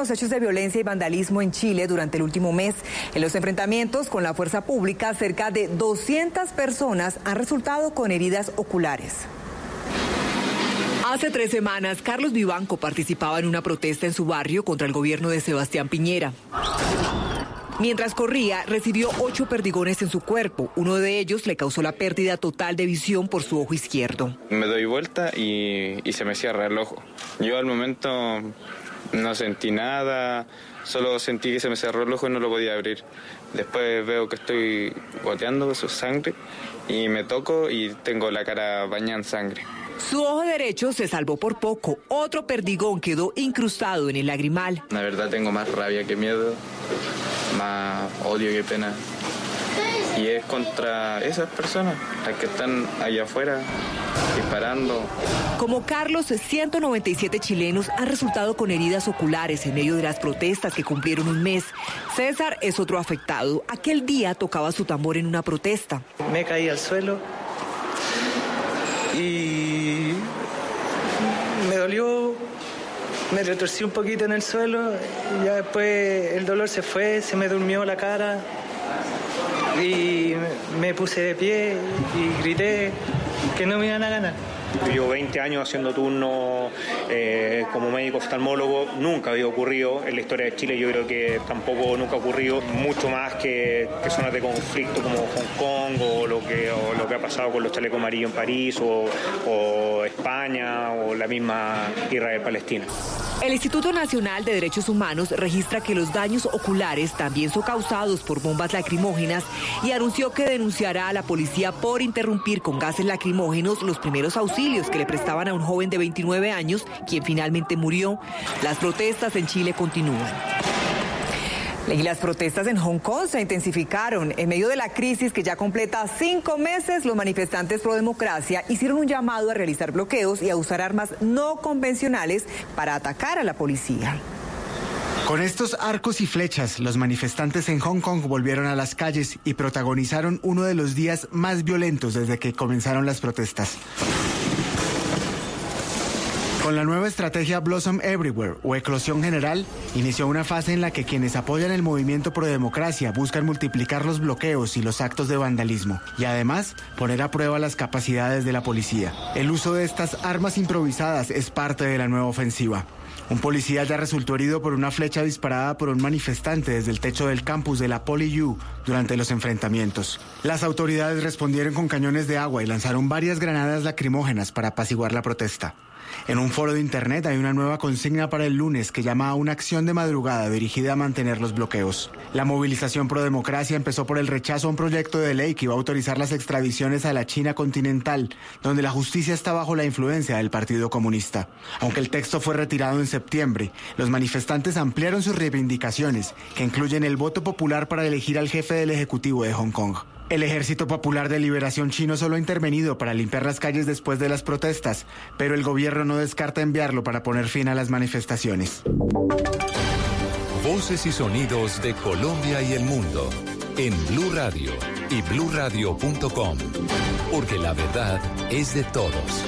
los hechos de violencia y vandalismo en Chile durante el último mes. En los enfrentamientos con la fuerza pública, cerca de 200 personas han resultado con heridas oculares. Hace tres semanas, Carlos Vivanco participaba en una protesta en su barrio contra el gobierno de Sebastián Piñera. Mientras corría, recibió ocho perdigones en su cuerpo. Uno de ellos le causó la pérdida total de visión por su ojo izquierdo. Me doy vuelta y, se me cierra el ojo. Yo al momento no sentí nada, solo sentí que se me cerró el ojo y no lo podía abrir. Después veo que estoy goteando su sangre y me toco y tengo la cara bañada en sangre. Su ojo derecho se salvó por poco. Otro perdigón quedó incrustado en el lagrimal. La verdad tengo más rabia que miedo, más odio que pena. Y es contra esas personas, las que están allá afuera disparando. Como Carlos, 197 chilenos han resultado con heridas oculares en medio de las protestas que cumplieron un mes. César es otro afectado. Aquel día tocaba su tambor en una protesta. Me caí al suelo y me dolió, me retorcí un poquito en el suelo y ya después el dolor se fue, se me durmió la cara y me puse de pie y grité que no me iban a ganar. Yo 20 años haciendo turno eh, como médico oftalmólogo, nunca había ocurrido en la historia de Chile, yo creo que tampoco nunca ha ocurrido, mucho más que, zonas de conflicto como Hong Kong o lo que, lo que ha pasado con los chalecos amarillos en París o, o España o la misma Israel-Palestina. El Instituto Nacional de Derechos Humanos registra que los daños oculares también son causados por bombas lacrimógenas y anunció que denunciará a la policía por interrumpir con gases lacrimógenos los primeros auxilios que le prestaban a un joven de 29 años, quien finalmente murió. Las protestas en Chile continúan. Y las protestas en Hong Kong se intensificaron. En medio de la crisis que ya completa cinco meses, los manifestantes pro democracia hicieron un llamado a realizar bloqueos y a usar armas no convencionales para atacar a la policía. Con estos arcos y flechas, los manifestantes en Hong Kong volvieron a las calles y protagonizaron uno de los días más violentos desde que comenzaron las protestas. Con la nueva estrategia Blossom Everywhere o Eclosión General, inició una fase en la que quienes apoyan el movimiento pro democracia buscan multiplicar los bloqueos y los actos de vandalismo y además poner a prueba las capacidades de la policía. El uso de estas armas improvisadas es parte de la nueva ofensiva. Un policía ya resultó herido por una flecha disparada por un manifestante desde el techo del campus de la PolyU durante los enfrentamientos. Las autoridades respondieron con cañones de agua y lanzaron varias granadas lacrimógenas para apaciguar la protesta. En un foro de Internet hay una nueva consigna para el lunes que llama a una acción de madrugada dirigida a mantener los bloqueos. La movilización pro democracia empezó por el rechazo a un proyecto de ley que iba a autorizar las extradiciones a la China continental, donde la justicia está bajo la influencia del Partido Comunista. Aunque el texto fue retirado en septiembre, los manifestantes ampliaron sus reivindicaciones, que incluyen el voto popular para elegir al jefe del Ejecutivo de Hong Kong. El Ejército Popular de Liberación Chino solo ha intervenido para limpiar las calles después de las protestas, pero el gobierno no descarta enviarlo para poner fin a las manifestaciones. Voces y sonidos de Colombia y el mundo en Blue Radio y bluradio.com, porque la verdad es de todos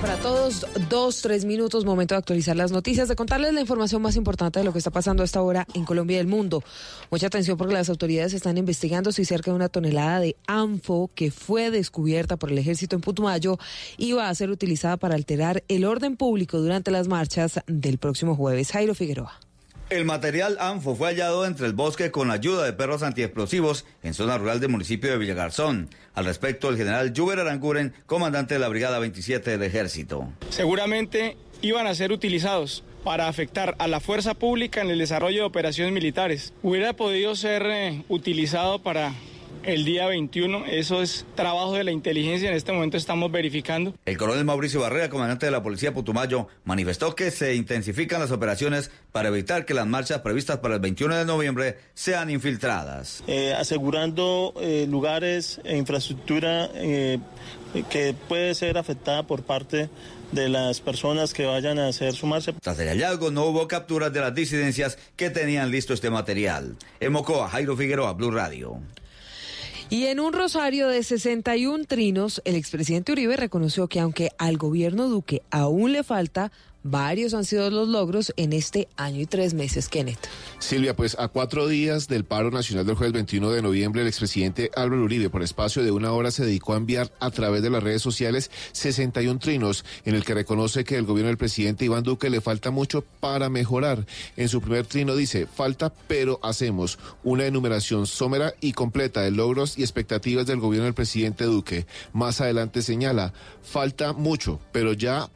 para todos. Dos, tres minutos, momento de actualizar las noticias, de contarles la información más importante de lo que está pasando a esta hora en Colombia y el mundo. Mucha atención porque las autoridades están investigando si cerca de una tonelada de ANFO que fue descubierta por el ejército en Putumayo iba a ser utilizada para alterar el orden público durante las marchas del próximo jueves. Jairo Figueroa. El material ANFO fue hallado entre el bosque con ayuda de perros antiexplosivos en zona rural del municipio de Villagarzón. Al respecto, el general Juber Aranguren, comandante de la Brigada 27 del Ejército. Seguramente iban a ser utilizados para afectar a la fuerza pública en el desarrollo de operaciones militares. Hubiera podido ser eh, utilizado para el día 21. Eso es trabajo de la inteligencia. En este momento estamos verificando. El coronel Mauricio Barrera, comandante de la Policía Putumayo, manifestó que se intensifican las operaciones para evitar que las marchas previstas para el 21 de noviembre sean infiltradas. Eh, asegurando eh, lugares e infraestructura eh, que puede ser afectada por parte de las personas que vayan a hacer su marcha. Tras el hallazgo no hubo capturas de las disidencias que tenían listo este material. En Mocoa, Jairo Figueroa, Blue Radio. Y en un rosario de 61 trinos, el expresidente Uribe reconoció que aunque al gobierno Duque aún le falta, varios han sido los logros en este año y tres meses, Kenneth. Silvia, pues a cuatro días del paro nacional del jueves 21 de noviembre, el expresidente Álvaro Uribe, por espacio de una hora, se dedicó a enviar a través de las redes sociales 61 trinos en el que reconoce que el gobierno del presidente Iván Duque le falta mucho para mejorar. En su primer trino dice, falta pero hacemos una enumeración somera y completa de logros y expectativas del gobierno del presidente Duque. Más adelante señala, falta mucho, pero ya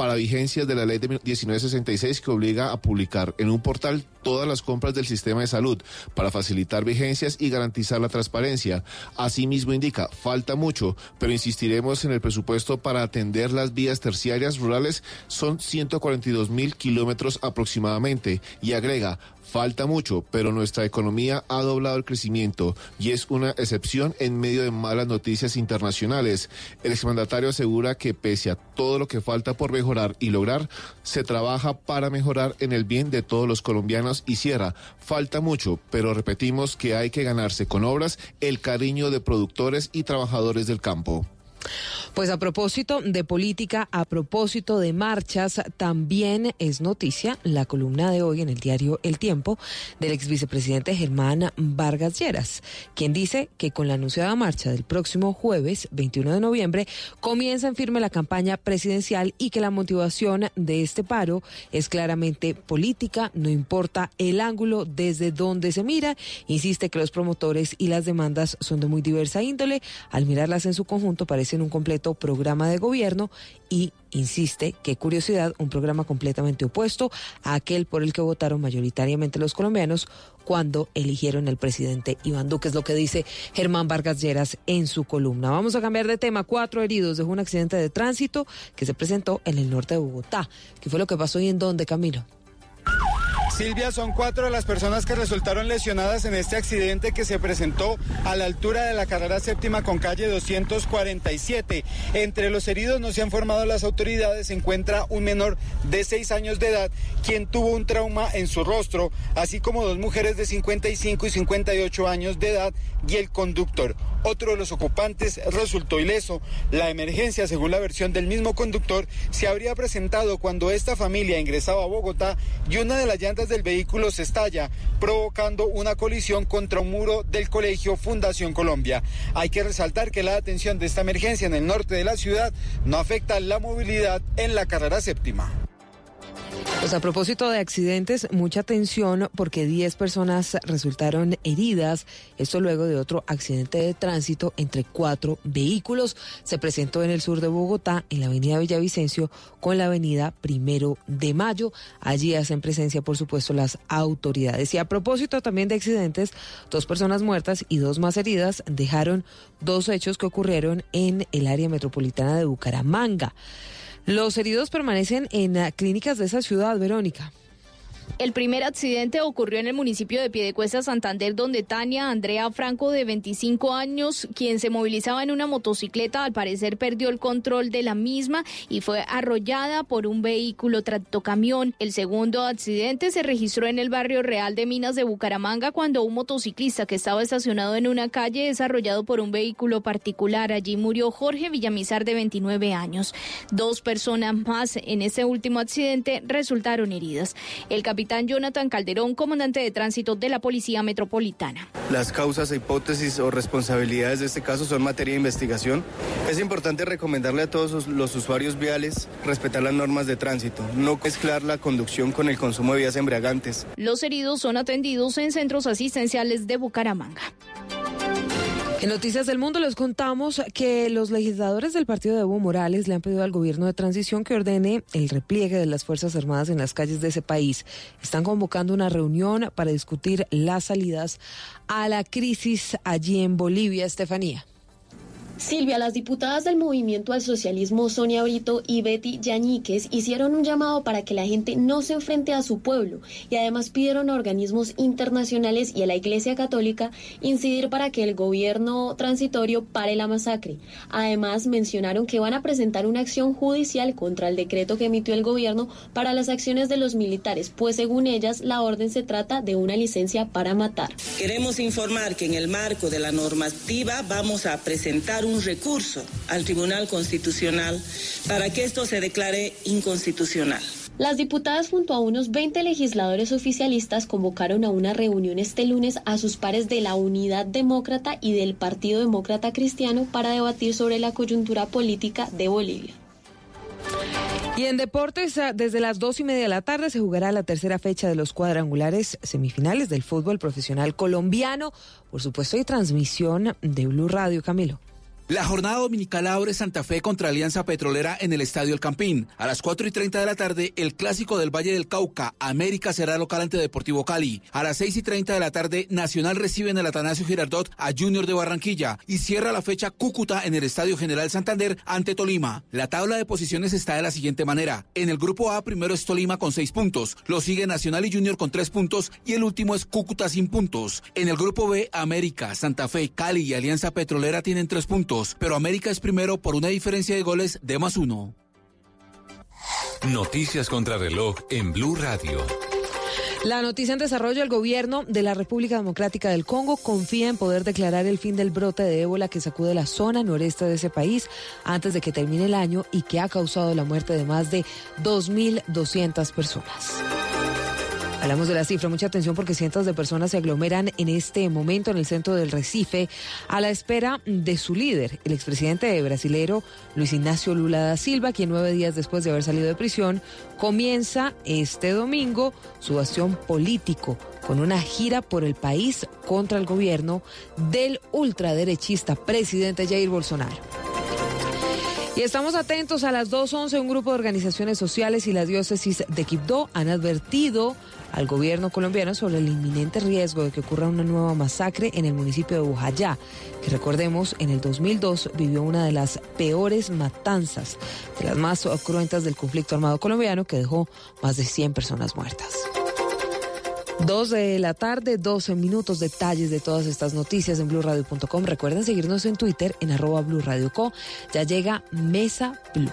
para vigencias de la ley de 1966 que obliga a publicar en un portal todas las compras del sistema de salud para facilitar vigencias y garantizar la transparencia. Asimismo indica, falta mucho, pero insistiremos en el presupuesto para atender las vías terciarias rurales, son 142 mil kilómetros aproximadamente, y agrega, Falta mucho, pero nuestra economía ha doblado el crecimiento y es una excepción en medio de malas noticias internacionales. El exmandatario asegura que pese a todo lo que falta por mejorar y lograr, se trabaja para mejorar en el bien de todos los colombianos y cierra. Falta mucho, pero repetimos que hay que ganarse con obras el cariño de productores y trabajadores del campo. Pues a propósito de política, a propósito de marchas, también es noticia la columna de hoy en el diario El Tiempo del ex vicepresidente Germán Vargas Lleras, quien dice que con la anunciada marcha del próximo jueves 21 de noviembre comienza en firme la campaña presidencial y que la motivación de este paro es claramente política, no importa el ángulo desde donde se mira. Insiste que los promotores y las demandas son de muy diversa índole. Al mirarlas en su conjunto parece en un completo programa de gobierno y insiste, qué curiosidad, un programa completamente opuesto a aquel por el que votaron mayoritariamente los colombianos cuando eligieron al presidente Iván Duque, es lo que dice Germán Vargas Lleras en su columna. Vamos a cambiar de tema. Cuatro heridos de un accidente de tránsito que se presentó en el norte de Bogotá. ¿Qué fue lo que pasó y en dónde, Camilo? Silvia, son cuatro de las personas que resultaron lesionadas en este accidente que se presentó a la altura de la carrera séptima con calle 247. Entre los heridos no se han formado las autoridades, se encuentra un menor de seis años de edad quien tuvo un trauma en su rostro, así como dos mujeres de 55 y 58 años de edad y el conductor. Otro de los ocupantes resultó ileso. La emergencia, según la versión del mismo conductor, se habría presentado cuando esta familia ingresaba a Bogotá y una de las llantas del vehículo se estalla, provocando una colisión contra un muro del colegio Fundación Colombia. Hay que resaltar que la atención de esta emergencia en el norte de la ciudad no afecta la movilidad en la carrera séptima. Pues a propósito de accidentes, mucha atención porque 10 personas resultaron heridas. Esto luego de otro accidente de tránsito entre cuatro vehículos. Se presentó en el sur de Bogotá, en la avenida Villavicencio, con la avenida Primero de Mayo. Allí hacen presencia, por supuesto, las autoridades. Y a propósito también de accidentes, dos personas muertas y dos más heridas dejaron dos hechos que ocurrieron en el área metropolitana de Bucaramanga. Los heridos permanecen en clínicas de esa ciudad, Verónica. El primer accidente ocurrió en el municipio de Piedecuesta, Santander, donde Tania Andrea Franco, de 25 años, quien se movilizaba en una motocicleta, al parecer perdió el control de la misma y fue arrollada por un vehículo tractocamión. El segundo accidente se registró en el barrio Real de Minas de Bucaramanga cuando un motociclista que estaba estacionado en una calle es arrollado por un vehículo particular. Allí murió Jorge Villamizar, de 29 años. Dos personas más en ese último accidente resultaron heridas. El capitán Jonathan Calderón, comandante de tránsito de la Policía Metropolitana. Las causas, e hipótesis o responsabilidades de este caso son materia de investigación. Es importante recomendarle a todos los usuarios viales respetar las normas de tránsito, no mezclar la conducción con el consumo de vías embriagantes. Los heridos son atendidos en centros asistenciales de Bucaramanga. En Noticias del Mundo les contamos que los legisladores del partido de Evo Morales le han pedido al gobierno de transición que ordene el repliegue de las Fuerzas Armadas en las calles de ese país. Están convocando una reunión para discutir las salidas a la crisis allí en Bolivia, Estefanía. Silvia, las diputadas del Movimiento al Socialismo Sonia Brito y Betty Yañíquez hicieron un llamado para que la gente no se enfrente a su pueblo y además pidieron a organismos internacionales y a la Iglesia Católica incidir para que el gobierno transitorio pare la masacre. Además, mencionaron que van a presentar una acción judicial contra el decreto que emitió el gobierno para las acciones de los militares, pues según ellas la orden se trata de una licencia para matar. Queremos informar que en el marco de la normativa vamos a presentar un recurso al Tribunal Constitucional para que esto se declare inconstitucional. Las diputadas junto a unos 20 legisladores oficialistas convocaron a una reunión este lunes a sus pares de la Unidad Demócrata y del Partido Demócrata Cristiano para debatir sobre la coyuntura política de Bolivia. Y en deportes, ah, desde las dos y media de la tarde se jugará la tercera fecha de los cuadrangulares semifinales del fútbol profesional colombiano. Por supuesto, hay transmisión de Blue Radio, Camilo. La jornada dominical abre Santa Fe contra Alianza Petrolera en el Estadio El Campín. A las 4 y 30 de la tarde, el clásico del Valle del Cauca, América será local ante Deportivo Cali. A las 6 y 30 de la tarde, Nacional recibe en el Atanasio Girardot a Junior de Barranquilla y cierra la fecha Cúcuta en el Estadio General Santander ante Tolima. La tabla de posiciones está de la siguiente manera. En el grupo A, primero es Tolima con 6 puntos, lo sigue Nacional y Junior con 3 puntos y el último es Cúcuta sin puntos. En el grupo B, América, Santa Fe, Cali y Alianza Petrolera tienen 3 puntos pero América es primero por una diferencia de goles de más uno. Noticias contra reloj en Blue Radio. La noticia en desarrollo, el gobierno de la República Democrática del Congo confía en poder declarar el fin del brote de ébola que sacude la zona noreste de ese país antes de que termine el año y que ha causado la muerte de más de 2.200 personas. Hablamos de la cifra, mucha atención porque cientos de personas se aglomeran en este momento en el centro del Recife a la espera de su líder, el expresidente brasilero Luis Ignacio Lula da Silva, quien nueve días después de haber salido de prisión comienza este domingo su acción político con una gira por el país contra el gobierno del ultraderechista presidente Jair Bolsonaro. Y estamos atentos a las 2.11, un grupo de organizaciones sociales y la diócesis de Quibdó han advertido al gobierno colombiano sobre el inminente riesgo de que ocurra una nueva masacre en el municipio de Bujayá, que recordemos en el 2002 vivió una de las peores matanzas, de las más cruentas del conflicto armado colombiano que dejó más de 100 personas muertas. Dos de la tarde, 12 minutos, detalles de todas estas noticias en blurradio.com. Recuerden seguirnos en Twitter en arroba blurradioco. Ya llega Mesa Blue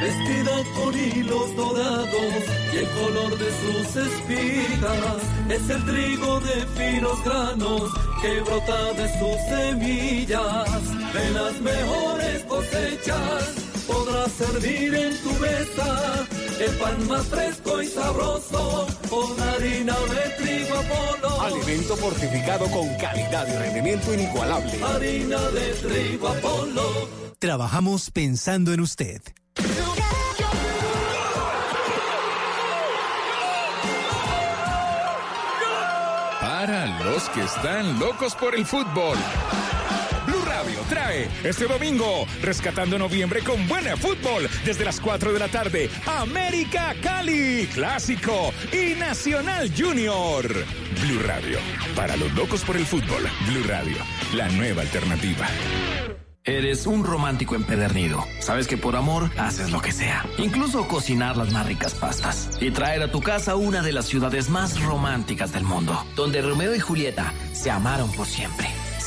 vestida con hilos dorados y el color de sus espigas es el trigo de finos granos que brota de sus semillas. De las mejores cosechas podrás servir en tu mesa el pan más fresco y sabroso con harina de trigo Apolo. Alimento fortificado con calidad y rendimiento inigualable. Harina de trigo Apolo. Trabajamos pensando en usted. Para los que están locos por el fútbol. Trae este domingo, rescatando noviembre con buena fútbol, desde las 4 de la tarde, América Cali, Clásico y Nacional Junior. Blue Radio, para los locos por el fútbol. Blue Radio, la nueva alternativa. Eres un romántico empedernido. Sabes que por amor haces lo que sea. Incluso cocinar las más ricas pastas. Y traer a tu casa una de las ciudades más románticas del mundo. Donde Romeo y Julieta se amaron por siempre.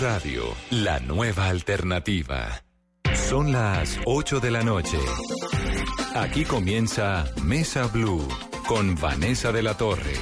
Radio, la nueva alternativa. Son las 8 de la noche. Aquí comienza Mesa Blue con Vanessa de la Torre.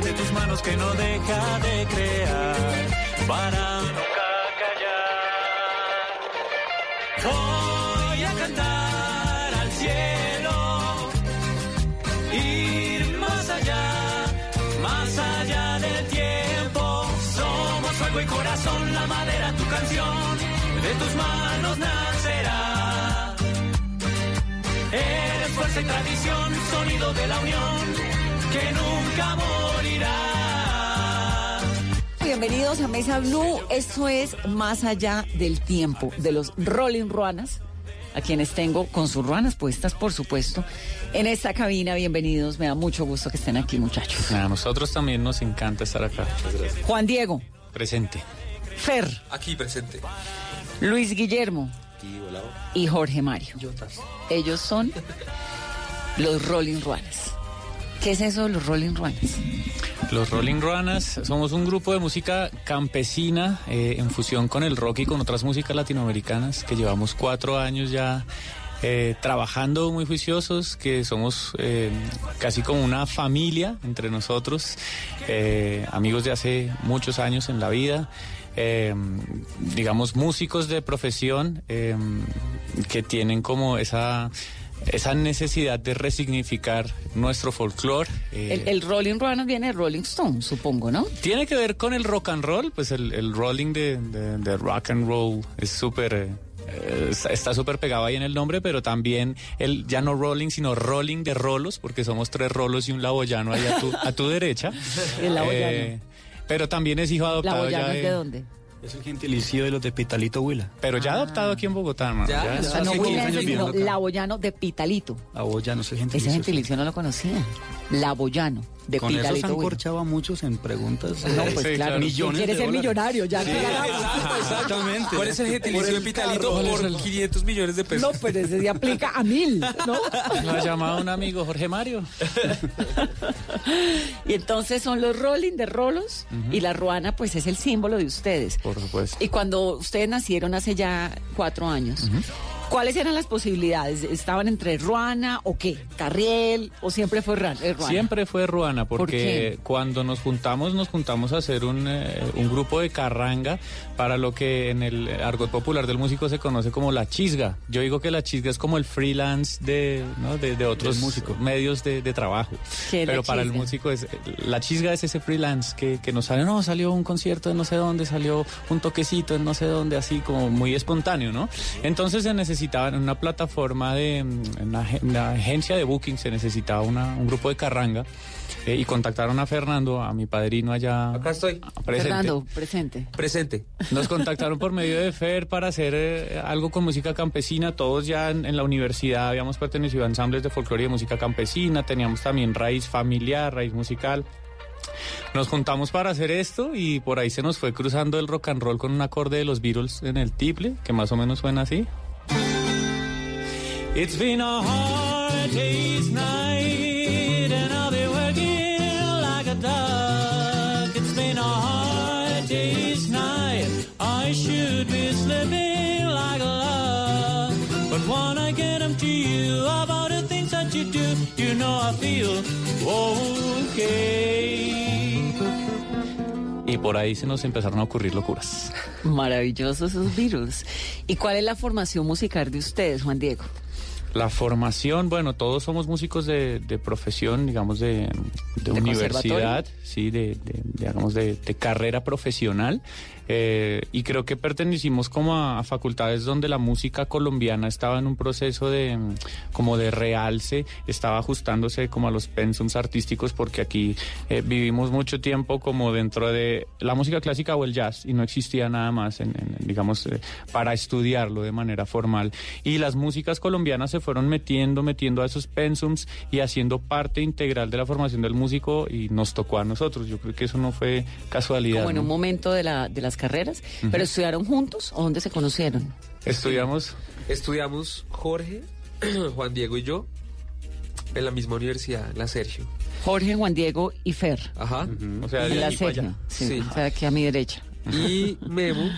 De tus manos que no deja de crear para nunca callar. Voy a cantar al cielo, ir más allá, más allá del tiempo. Somos fuego y corazón, la madera, tu canción, de tus manos nacerá. Eres fuerza y tradición, sonido de la unión, que nunca morirá. Bienvenidos a Mesa Blue. Esto es Más Allá del Tiempo de los Rolling Ruanas, a quienes tengo con sus ruanas puestas, por supuesto, en esta cabina. Bienvenidos. Me da mucho gusto que estén aquí, muchachos. A nosotros también nos encanta estar acá. Juan Diego, Presente. Fer, Aquí presente. Luis Guillermo Aquí volado. y Jorge Mario. Ellos son los Rolling Ruanas. ¿Qué es eso de los Rolling Ruanas? Los Rolling Ruanas somos un grupo de música campesina eh, en fusión con el rock y con otras músicas latinoamericanas que llevamos cuatro años ya eh, trabajando muy juiciosos, que somos eh, casi como una familia entre nosotros, amigos de hace muchos años en la vida. digamos músicos de profesión que tienen como esa esa necesidad de resignificar nuestro folclore eh, El, el Rolling Ruanas viene de Rolling Stone, supongo, ¿no? tiene que ver con el rock and roll, pues el, el rolling de, de- de rock and roll es súper... eh, está- súper pegado ahí en el nombre, pero también el ya no rolling, sino rolling de rolos, porque somos tres rolos y un laboyano ahí a tu, a tu derecha. El laboyano. Eh, pero también es hijo adoptado ¿La ya es de dónde? Es el gentilicio de los de Pitalito Huila. Pero ya adoptado aquí en Bogotá, hermano. Ya, Ya, o sea, no hace 15 Huilense, años sino viviendo acá. Laboyano de Pitalito. Aboyano es el Ese gentilicio. gentilicio no lo conocía. Laboyano de Con eso se Pitalito. han corchado a muchos en preguntas. No, pues claro. Millones Quiere de ser dólares. millonario, ya Sí. Exactamente. ¿Cuál es el gentilicio de Pitalito? Por 500 millones de pesos. No, pero ese se aplica a mil, ¿no? Lo ha llamado un amigo, Jorge Mario. Y entonces son los rolling de rolos y la ruana pues es el símbolo de ustedes. Por supuesto. Y cuando ustedes nacieron hace ya cuatro años, ¿cuáles eran las posibilidades? ¿Estaban entre ruana o qué? ¿Carriel o siempre fue eh, ruana? Siempre fue Ruana, ¿Por porque qué? cuando nos juntamos, nos juntamos a hacer un, eh, un grupo de carranga para lo que en el argot popular del músico se conoce como la chisga. Yo digo que la chisga es como el freelance de, ¿no? de, de otros medios de, de trabajo. ¿Qué es la Pero para el músico es la chisga es ese freelance que, que nos sale, no, salió un concierto en no sé dónde, salió un toquecito en no sé dónde, así como muy espontáneo, ¿no? Entonces se necesitaba en una plataforma de en una, una agencia de booking, se necesitaba una- un grupo de carranga eh, y contactaron a Fernando, a mi padrino allá. Acá estoy. Presente. Fernando, presente. Presente. Nos contactaron por medio de Fer para hacer eh, algo con música campesina. Todos ya en, en la universidad habíamos pertenecido a ensambles de folclore y de música campesina. Teníamos también raíz familiar, raíz musical. Nos juntamos para hacer esto y por ahí se nos fue cruzando el rock and roll con un acorde de los Beatles en el tiple, que más o menos suena así. It's been a hard day's night and I'll be working like a dog. It's been a hard day's night. I should be sleeping like a log. But when I get 'em to you about the things that you do, you know I feel okay. Y por ahí se nos empezaron a ocurrir locuras. Maravillosos esos virus. ¿Y cuál es la formación musical de ustedes, Juan Diego? La formación, bueno, todos somos músicos de, de profesión, digamos, de, de ¿De universidad, sí, de, de- digamos, de carrera profesional. Eh, y creo que pertenecimos como a, a facultades donde la música colombiana estaba en un proceso de mm, como de realce, estaba ajustándose como a los pensums artísticos, porque aquí eh, vivimos mucho tiempo como dentro de la música clásica o el jazz, y no existía nada más, en, en- digamos, eh, para estudiarlo de manera formal. Y las músicas colombianas se fueron metiendo, metiendo a esos pensums y haciendo parte integral de la formación del músico y nos tocó a nosotros. Yo creo que eso no fue casualidad. Como en ¿no? un momento de, la, de las carreras. ¿Pero estudiaron juntos o dónde se conocieron? Estudiamos. Estudiamos Jorge, Juan Diego y yo en la misma universidad, la Sergio. Jorge, Juan Diego y Fer. Ajá. O sea, En de la Sergio. Sí, Sí. O sea, aquí a mi derecha. Y Memo,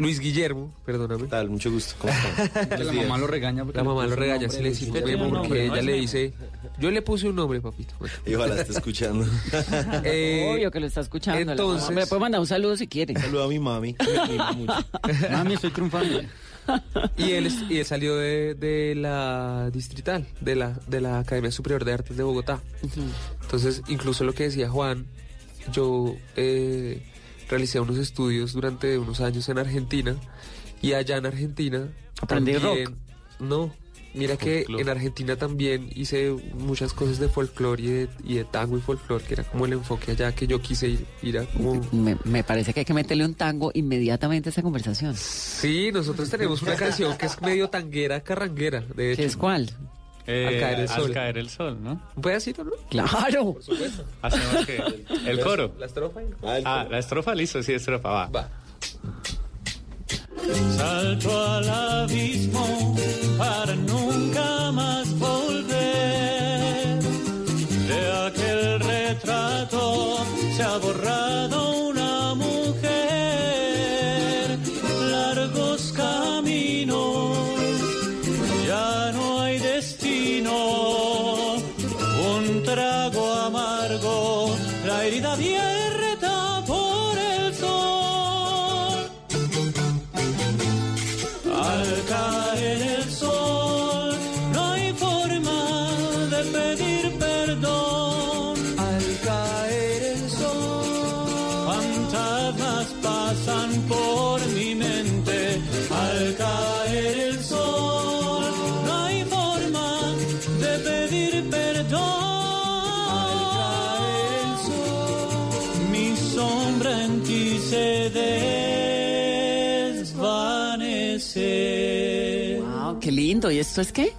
Luis Guillermo, perdóname. Tal, mucho gusto. ¿Cómo están? La mamá lo regaña. porque La mamá lo regaña si le Guillermo. porque No, ella le dice, yo le puse un nombre, papito. Bueno. Y ojalá esté escuchando. Eh, Obvio que lo está escuchando. entonces-. Me puede mandar un saludo si quiere. Saludo a mi mami. Mami, estoy triunfando. Y él, y él salió de, de la distrital, de la, de la Academia Superior de Artes de Bogotá. Entonces, incluso lo que decía Juan, yo eh, realicé unos estudios durante unos años en Argentina y allá en Argentina ¿Aprendí también- rock? No, mira que en Argentina también hice muchas cosas de folclore y de, y de tango y folclore, que era como el enfoque allá que yo quise ir, ir a como... Me, me parece que hay que meterle un tango inmediatamente a esta conversación. Sí, nosotros tenemos una canción que es medio tanguera, carranguera, de hecho. ¿Qué es cuál? Eh, Al caer el sol. Al caer el sol, ¿no? ¿Un pedacito, no? Claro. Hacemos que el coro. La estrofa. Ah, la estrofa, listo, sí, estrofa, va. Va. Salto al abismo para nunca más volver. De aquel retrato se ha borrado herida abierta ¿Y esto es qué?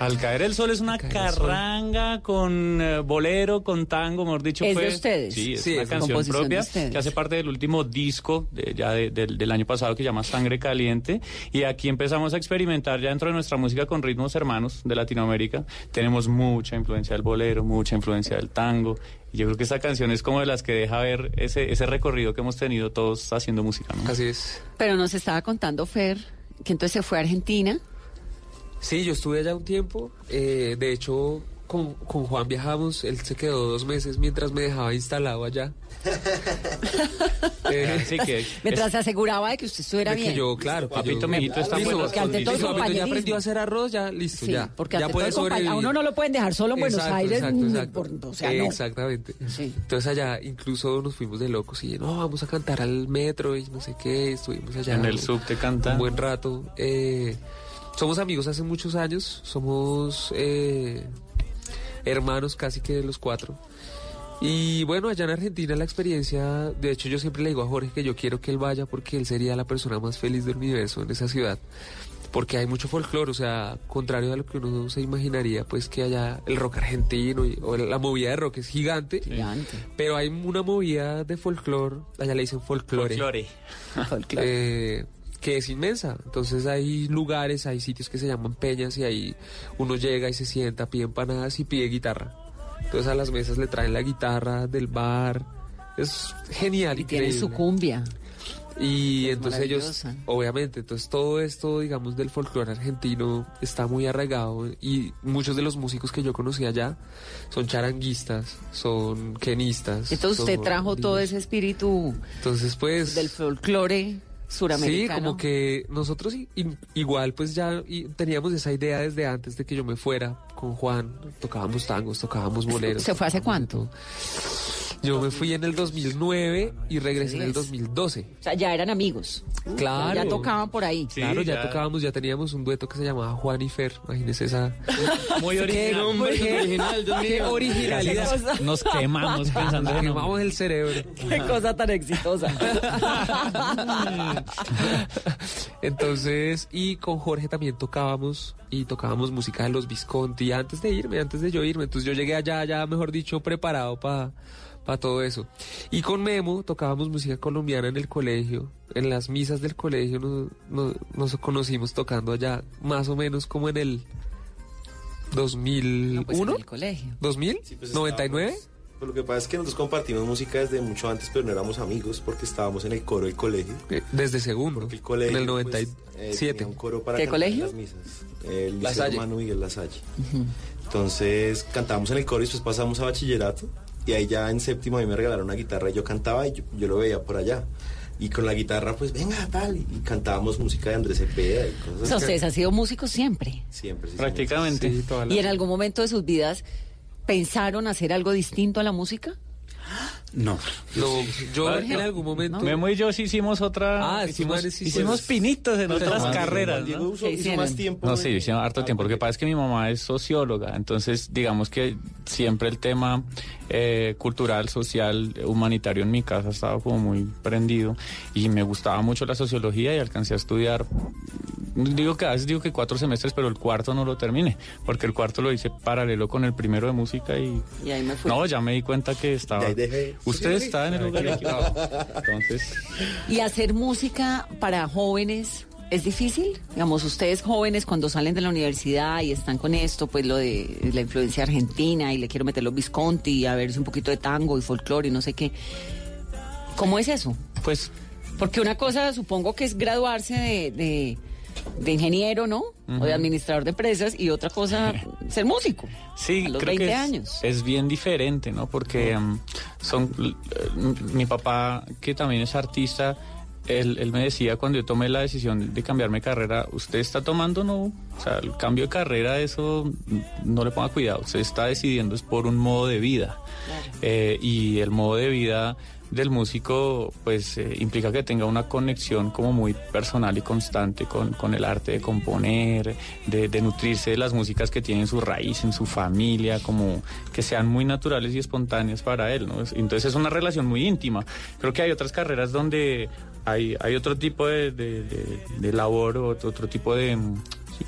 Al caer el sol es una carranga con eh, bolero, con tango, mejor dicho. ¿Es de fue- ustedes? Sí, es Sí, una es canción composición de propia que hace parte del último disco de- ya de- del, del año pasado que se llama Sangre Caliente. Y aquí empezamos a experimentar ya dentro de nuestra música con ritmos hermanos de Latinoamérica. Tenemos mucha influencia del bolero, mucha influencia del tango. Y yo creo que esta canción es como de las que deja ver ese, ese recorrido que hemos tenido todos haciendo música. ¿no? Así es. Pero nos estaba contando Fer que entonces se fue a Argentina. Sí, yo estuve allá un tiempo. eh, de hecho, con, con Juan viajamos. Él se quedó dos meses mientras me dejaba instalado allá. Eh, Así que Mientras se aseguraba de que usted estuviera de que bien. yo, claro, que Papito, yo, mijito, está Listo, buenas Que ante todo listo, papito, ya aprendió a hacer arroz, ya listo, Sí, ya. porque ya puede sobrevivir. a uno no lo pueden dejar solo en Buenos Exacto, Aires. exacto, exacto. por- o sea, no. Exactamente. Sí. Entonces allá incluso nos fuimos de locos y no, vamos a cantar al metro y no sé qué, estuvimos allá. en el subte canta. Un buen rato. Eh, somos amigos hace muchos años, somos eh, hermanos casi que los cuatro. Y bueno, allá en Argentina la experiencia, de hecho yo siempre le digo a Jorge que yo quiero que él vaya porque él sería la persona más feliz del universo en esa ciudad. Porque hay mucho folclore, o sea, contrario a lo que uno se imaginaría, pues que haya el rock argentino y, o la movida de rock es gigante. Gigante. Pero hay una movida de folclore, allá le dicen folclore. Folclore. eh, que es inmensa. Entonces hay lugares, hay sitios que se llaman peñas y ahí uno llega y se sienta, pide empanadas y pide guitarra. Entonces a las mesas le traen la guitarra del bar. Es genial. Y tiene increíble. su cumbia. Y Es entonces ellos, obviamente, entonces todo esto, digamos, del folclore argentino está muy arraigado y muchos de los músicos que yo conocí allá son charanguistas, son quenistas. Entonces usted trajo todo ese espíritu Entonces, pues... del folclore Sí, como que nosotros igual pues ya teníamos esa idea desde antes de que yo me fuera con Juan. Tocábamos tangos, tocábamos boleros. ¿Se fue hace cuánto? Yo me fui en el 2009 y regresé en el Diez. 2012. O sea, ya eran amigos. Claro. Ya tocaban por ahí. claro, ya, ya. tocábamos, ya teníamos un dueto que se llamaba Juan y Fer. Imagínese esa. Muy original. Qué- qué- original, Dios qué originalidad. Nos quemamos pensando Nos quemamos el cerebro. Qué cosa tan exitosa. Entonces, y con Jorge también tocábamos y tocábamos música de los Visconti antes de irme, antes de yo irme. Entonces yo llegué allá, ya mejor dicho, preparado para todo eso. Y con Memo tocábamos música colombiana en el colegio, en las misas del colegio nos, nos, nos conocimos tocando allá, más o menos como en el 2001. No, pues en el colegio. ¿2000? Sí, pues ¿99? estábamos- pues lo que pasa es que nosotros compartimos música desde mucho antes, pero no éramos amigos porque estábamos en el coro del colegio. Eh, Desde segundo, el colegio, en el pues, 97. eh, un coro para ¿Qué colegio? las misas. El Liceo. Hermano Miguel Lasalle. Entonces cantábamos en el coro y después pasamos a bachillerato. Y ahí ya en séptimo a mí me regalaron una guitarra y yo cantaba y yo, yo lo veía por allá. Y con la guitarra, pues venga, tal. Y, cantábamos música de Andrés Cepeda y O cosas sea, así. ustedes han sido músicos siempre. Siempre, sí, Prácticamente. Sí, toda la- ¿Y en algún momento de sus vidas pensaron hacer algo distinto a la música? No. No, yo Jorge, en algún momento... Memo y yo sí hicimos otra. Ah, hicimos, manes sí hicimos pues- pinitos en otras carreras. ¿no? usó- ¿Qué hizo hicieron? más tiempo. No, sí, hicimos harto tiempo. Lo que pasa es que mi mamá es socióloga, entonces digamos que siempre el tema eh, cultural, social, humanitario en mi casa estaba como muy prendido y me gustaba mucho la sociología y alcancé a estudiar. Digo que a veces digo que cuatro semestres, pero el cuarto no lo terminé, porque el cuarto lo hice paralelo con el primero de música y Y ahí me fui. no, ya me di cuenta que estaba. De ahí dejé. Usted está en el lugar equivocado. Entonces, ¿Y hacer música para jóvenes es difícil? Digamos, ustedes jóvenes cuando salen de la universidad y están con esto, pues lo de la influencia argentina y le quiero meter los Visconti y a ver si un poquito de tango y folclore y no sé qué. ¿Cómo es eso? pues Porque una cosa supongo que es graduarse de, de- de ingeniero, ¿no? O de administrador de empresas y otra cosa ser músico. Sí, a los creo 20 que es, años. es bien diferente, ¿no? Porque mm, son eh, mi papá que también es artista, él, él me decía cuando yo tomé la decisión de cambiarme de carrera, usted está tomando no, o sea, el cambio de carrera eso mm, no le ponga cuidado, usted está decidiendo es por un modo de vida Eh, y el modo de vida del músico pues eh, implica que tenga una conexión como muy personal y constante con, con el arte de componer, de, nutrirse de las músicas que tienen su raíz en su familia, como que sean muy naturales y espontáneas para él, Entonces es una relación muy íntima. Creo que hay otras carreras donde hay, hay otro tipo de, de- de- labor otro, otro tipo de... mm,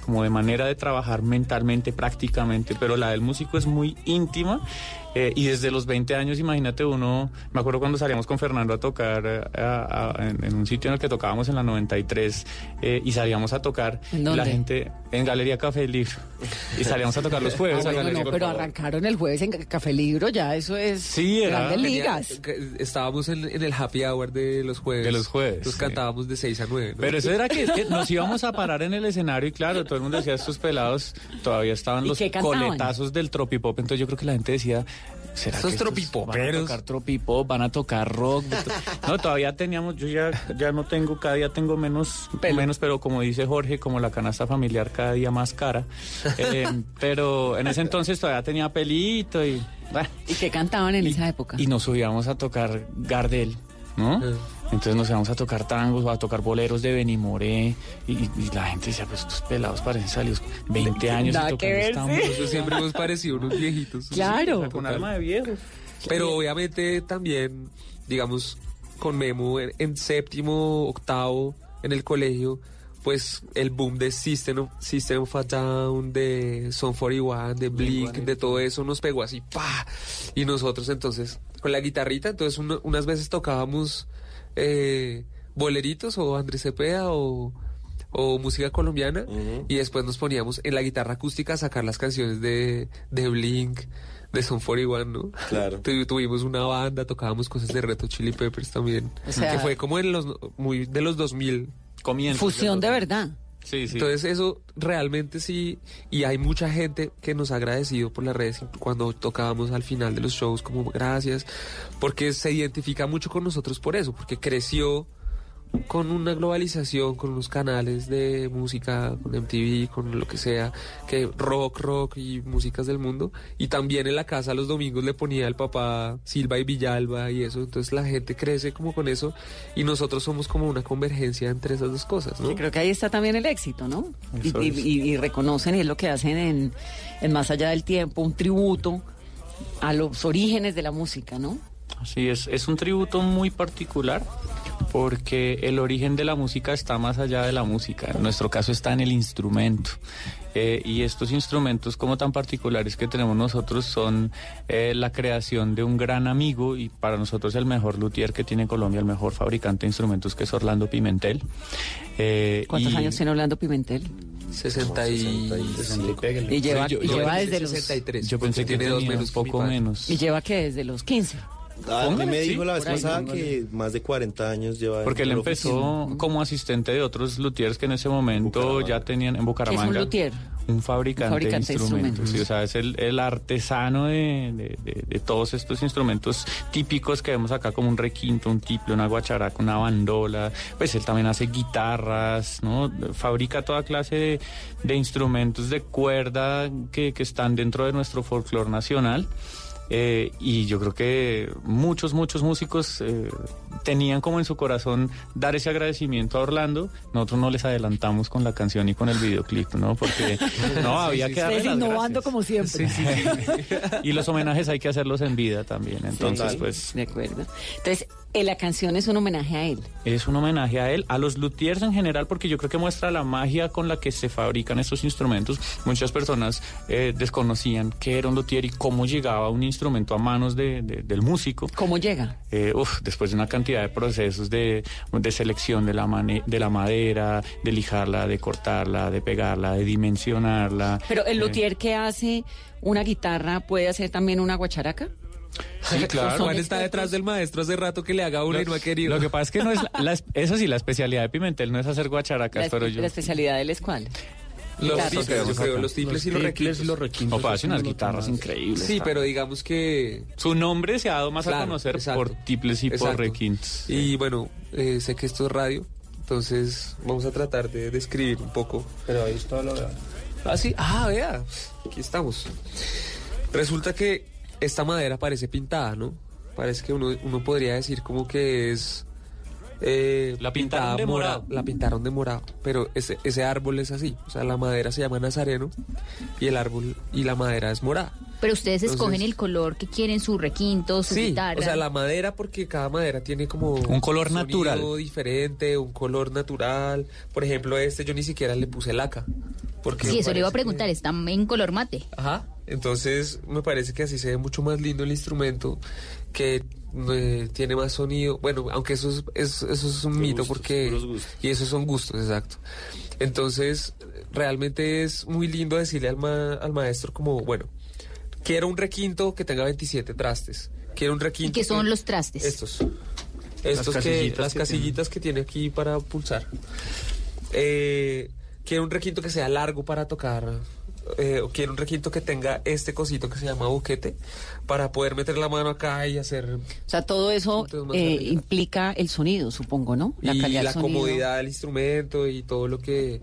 como de manera de trabajar mentalmente, prácticamente, pero la del músico es muy íntima eh, y desde los 20 años, imagínate uno, me acuerdo cuando salíamos con Fernando a tocar eh, a- a- en, en un sitio en el que tocábamos en la 93 eh, y salíamos a tocar ¿En y la dónde? gente en Galería Café Libro y salíamos a tocar los jueves. Ah, a bueno, Galería no, pero arrancaron el jueves en Café Libro, ya eso es Sí, era- grandes tenía- ligas. Estábamos en, en el happy hour de los jueves. De los jueves, Entonces sí. cantábamos de 6 a 9. Pero eso era que, es que nos íbamos a parar en el escenario y claro, todo el mundo decía, estos pelados todavía estaban ¿Y los coletazos del tropipop. Entonces yo creo que la gente decía, ¿será Estos que estos van a tropipoperos. tocar tropipop, van a tocar rock? No, todavía teníamos, yo ya, ya no tengo, cada día tengo menos, menos, pero como dice Jorge, como la canasta familiar cada día más cara. Eh, pero en ese entonces todavía tenía pelito y... bueno, ¿Y qué cantaban en esa época? y nos subíamos a tocar Gardel, ¿no? Ah. Entonces nos íbamos a tocar tangos o a tocar boleros de Benimoré y, y- y la gente decía, pues estos pelados parecen salidos 20 años Nada y que tocando ver, esta sí. siempre hemos parecido unos viejitos. Claro. Con alma de viejos. Pero obviamente también, digamos, con Memo en, en séptimo, octavo, en el colegio, pues el boom de System of, System of a Down, de Son 41, de Blink, de todo eso nos pegó así, ¡pa! Y nosotros entonces, con la guitarrita, entonces una- unas veces tocábamos eh, boleritos o Andrés Cepeda o, o música colombiana y después nos poníamos en la guitarra acústica a sacar las canciones de, de Blink, de Son 41, ¿no? Claro. Tu- tuvimos una banda, tocábamos cosas de Reto Chili Peppers también, O sea- que fue como en los muy de los 2000. Comienzos Fusión de verdad. Entonces eso realmente sí, y hay mucha gente que nos ha agradecido por las redes cuando tocábamos al final de los shows como gracias, porque se identifica mucho con nosotros por eso, porque creció con una globalización, con unos canales de música, con MTV, con lo que sea, que rock, rock y músicas del mundo. Y también en la casa los domingos le ponía el papá Silva y Villalba y eso. Entonces la gente crece como con eso y nosotros somos como una convergencia entre esas dos cosas, ¿no? Que creo que ahí está también el éxito, ¿no? Y, reconocen, y es lo que hacen en, en Más Allá del Tiempo, un tributo a los orígenes de la música, ¿no? Sí, es, es un tributo muy particular porque el origen de la música está más allá de la música. En nuestro caso está en el instrumento. Eh, y estos instrumentos como tan particulares que tenemos nosotros son eh, la creación de un gran amigo y para nosotros el mejor luthier que tiene Colombia, el mejor fabricante de instrumentos que es Orlando Pimentel. Eh, ¿Cuántos y- años tiene Orlando Pimentel? 60 y... Y lleva, Yo- y yo lleva pensé desde los... 63. Yo pensé que tiene dos menos poco menos. ¿Y lleva que desde los 15? Ah, a mí me dijo sí, la vez ahí, pasada que más de 40 años lleva. Porque él empezó oficina. como asistente de otros luthiers que en ese momento ya tenían en Bucaramanga. luthier? Un fabricante, Un fabricante de de instrumentos. instrumentos. sí, o sea, es el, el artesano de, de- de- de todos estos instrumentos típicos que vemos acá, como un requinto, un tiple, una guacharaca, una bandola. Pues él también hace guitarras, ¿no? Fabrica toda clase de, de instrumentos de cuerda que, que están dentro de nuestro folclore nacional. Eh, y yo creo que muchos, muchos músicos eh, tenían como en su corazón dar ese agradecimiento a Orlando. Nosotros no les adelantamos con la canción y con el videoclip, ¿no? Porque no, había que darle las innovando gracias. como siempre. Y los homenajes hay que hacerlos en vida también. Entonces, Sí, pues De acuerdo. Entonces, la canción es un homenaje a él. es un homenaje a él, a los luthiers en general, porque yo creo que muestra la magia con la que se fabrican estos instrumentos. Muchas personas eh, desconocían qué era un luthier y cómo llegaba un instrumento a manos de- de- del músico. ¿Cómo llega? Eh, uf, después de una cantidad de procesos de, de selección de la, mane- de la madera, de lijarla, de cortarla, de pegarla, de dimensionarla. Pero el Eh, luthier que hace una guitarra puede hacer también una guacharaca. Sí, claro. Juan está detrás del maestro hace rato que le haga una y no ha querido. Lo que pasa es que no es la- la- eso sí, la especialidad de Pimentel no es hacer guacharacas, La, pero yo. la especialidad de él es cuál? Los tiples, yo creo, los tiples y los requintos. Opa, hace unas guitarras increíbles. Sí, pero digamos que... Su nombre se ha dado más a conocer exacto. por tiples y por requintos. Y bueno, eh, sé que esto es radio, entonces vamos a tratar de describir un poco. Pero ahí está lo de... Ah, sí, ah, vea, aquí estamos. Resulta que esta madera parece pintada, ¿no? Parece que uno, uno podría decir como que es... eh, La pintaron de mora- morado. La pintaron de morado, pero ese, ese árbol es así. O sea, la madera se llama nazareno y el árbol y la madera es morada. Pero ustedes Entonces- escogen el color que quieren, su requinto, su Sí, guitarra. o sea, la madera, porque cada madera tiene como... Un color sonido natural. diferente, un color natural. Por ejemplo, este yo ni siquiera le puse laca. Porque Sí, eso le iba a preguntar, está en color mate. Ajá. Entonces, me parece que así se ve mucho más lindo el instrumento, que eh, tiene más sonido. Bueno, aunque eso es, es- eso es un mito, porque... Y esos son gustos, exacto. Entonces, realmente es muy lindo decirle al, ma- al maestro como, bueno, quiero un requinto que tenga 27 trastes. Quiero un ¿Y requinto... qué son que- los trastes? estos. Estos que, las que casillitas que tiene aquí para pulsar. Eh, quiero un requinto que sea largo para tocar. Eh, o quiero un requinto que tenga este cosito que se llama boquete para poder meter la mano acá y hacer O sea, todo eso eh, implica el sonido, supongo, ¿no? y calidad del la sonido. comodidad del instrumento y todo lo que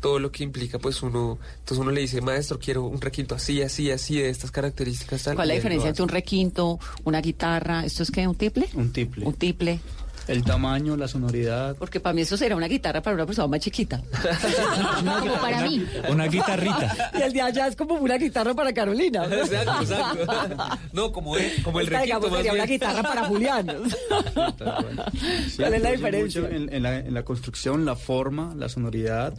todo lo que implica pues uno entonces uno le dice maestro quiero un requinto así así así de estas características tal", ¿Cuál es la diferencia entre un requinto, una guitarra? ¿Esto es qué? ¿Un tiple? Un tiple. Un tiple. El tamaño, la sonoridad. Porque para mí eso será una guitarra para una persona más chiquita. Como para mí. Una guitarrita. Y el de allá es como una guitarra para Carolina. ¿no? exacto exacto no como el, como el Esta, requinto digamos, más sería una guitarra para Julián. Sí, ¿Cuál es la diferencia? mucho En, en la, en la construcción, la forma, la sonoridad,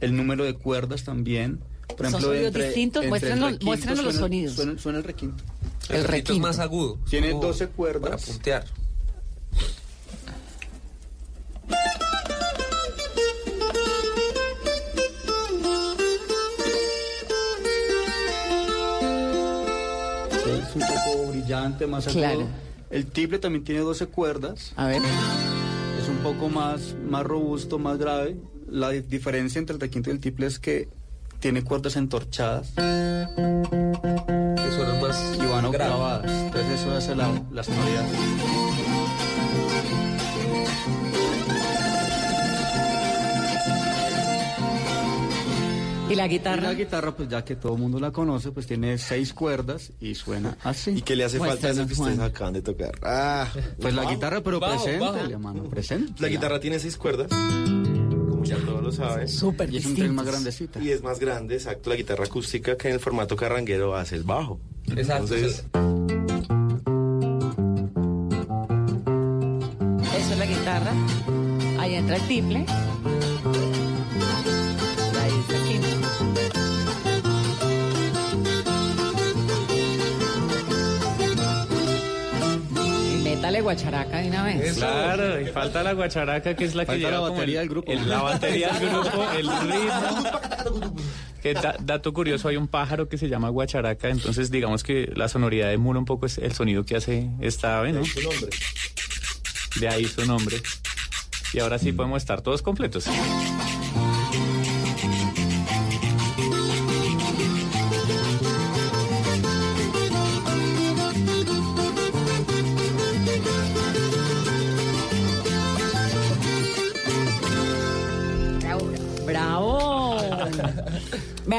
el número de cuerdas también. Por ¿Son sonidos entre- distintos? entre el Muéstranos- requinto muéstranos los sonidos. Suena, suena el requinto. el requinto es más agudo Tiene como 12 para cuerdas. puntear más agudo. Claro. El tiple también tiene 12 cuerdas. A ver. Es un poco más, más robusto, más grave. La di- diferencia entre el requinto y el tiple es que tiene cuerdas entorchadas que suenan más y van. Entonces eso hace la, la sonoridad. ¿Y la Y guitarra? la guitarra, pues ya que todo el mundo la conoce, pues tiene seis cuerdas y suena así. ¿Y qué le hace falta a eso que ustedes acaban de tocar? Ah, Pues la guitarra, pero presente, la guitarra tiene seis cuerdas, como ya todos lo saben. Súper Y es un tren más grandecita. Y es más grande, exacto, la guitarra acústica que en el formato carranguero hace el bajo. Exacto, Entonces, Eso es la guitarra. Ahí entra el tiple. Y métale guacharaca de una vez. Claro, y falta la guacharaca que es la que Falta lleva la como batería el- del grupo. el- la batería del grupo, el ritmo. Que da- dato curioso, hay un pájaro que se llama guacharaca, entonces digamos que la sonoridad emula un poco es el sonido que hace esta ave, ¿no? De ahí su nombre. Y ahora sí podemos estar todos completos.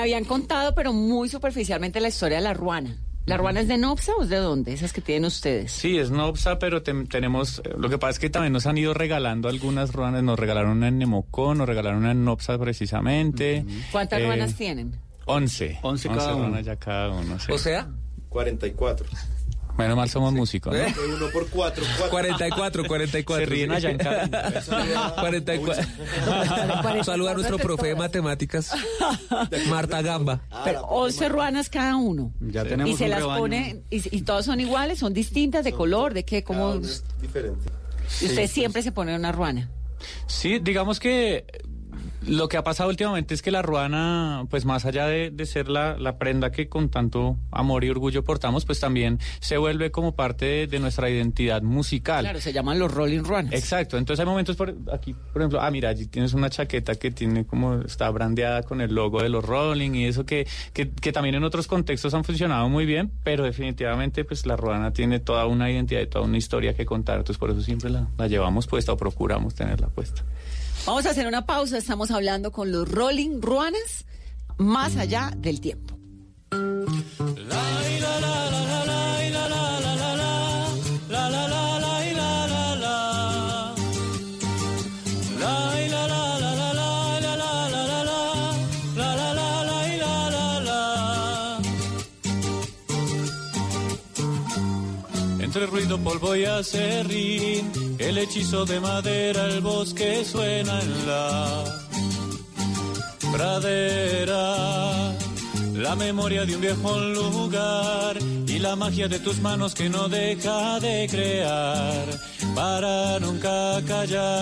Habían contado, pero muy superficialmente, la historia de la ruana. ¿La ruana es de Nopsa o es de dónde? Esas que tienen ustedes. Sí, es Nopsa, pero tenemos. eh, Lo que pasa es que también nos han ido regalando algunas ruanas. Nos regalaron una en Nemocón, nos regalaron una en Nopsa precisamente. ¿Cuántas Eh, ruanas tienen? Once. Once cada uno. ruanas ya cada uno. sí. O sea, 44. Menos mal somos músicos, ¿no? ¿Eh? Uno por cuatro. cuatro. 44, 44. Se ríen allá en cabina. 44. Saluda a nuestro profe de matemáticas, Marta Gamba. Pero 11 ruanas cada uno. Ya tenemos Y se un las rebaño. pone, y, y todas son iguales, son distintas de color, de qué, cómo. diferente. Y usted siempre se pone una ruana. Sí, digamos que lo que ha pasado últimamente es que la ruana, pues más allá de, de ser la, la prenda que con tanto amor y orgullo portamos, pues también se vuelve como parte de, de nuestra identidad musical. Claro, se llaman los Rolling Ruanas. Exacto, entonces hay momentos por aquí, por ejemplo, ah, mira, allí tienes una chaqueta que tiene como, está brandeada con el logo de los Rolling y eso que, que, que también en otros contextos han funcionado muy bien, pero definitivamente pues la ruana tiene toda una identidad y toda una historia que contar, entonces por eso siempre la, la llevamos puesta o procuramos tenerla puesta. Vamos a hacer una pausa. Estamos hablando con los Rolling Ruanas más allá del tiempo. Entre ruido, polvo y acerrín, el hechizo de madera, el bosque suena en la pradera. La memoria de un viejo lugar y la magia de tus manos que no deja de crear para nunca callar.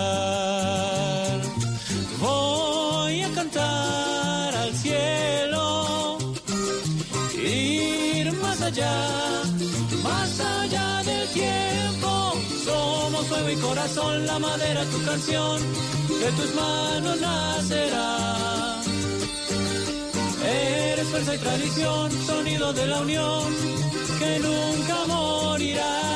Corazón, la madera, tu canción, de tus manos nacerá. Eres fuerza y tradición, sonido de la unión que nunca morirá.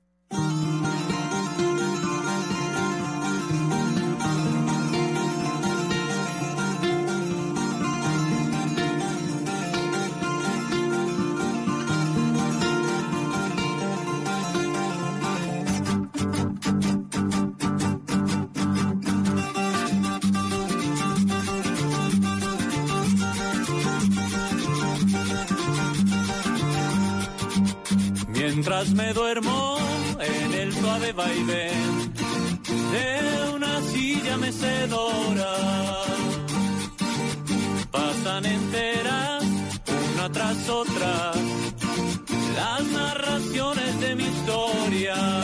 Me duermo en el suave vaivén de una silla mecedora, pasan enteras una tras otra las narraciones de mi historia.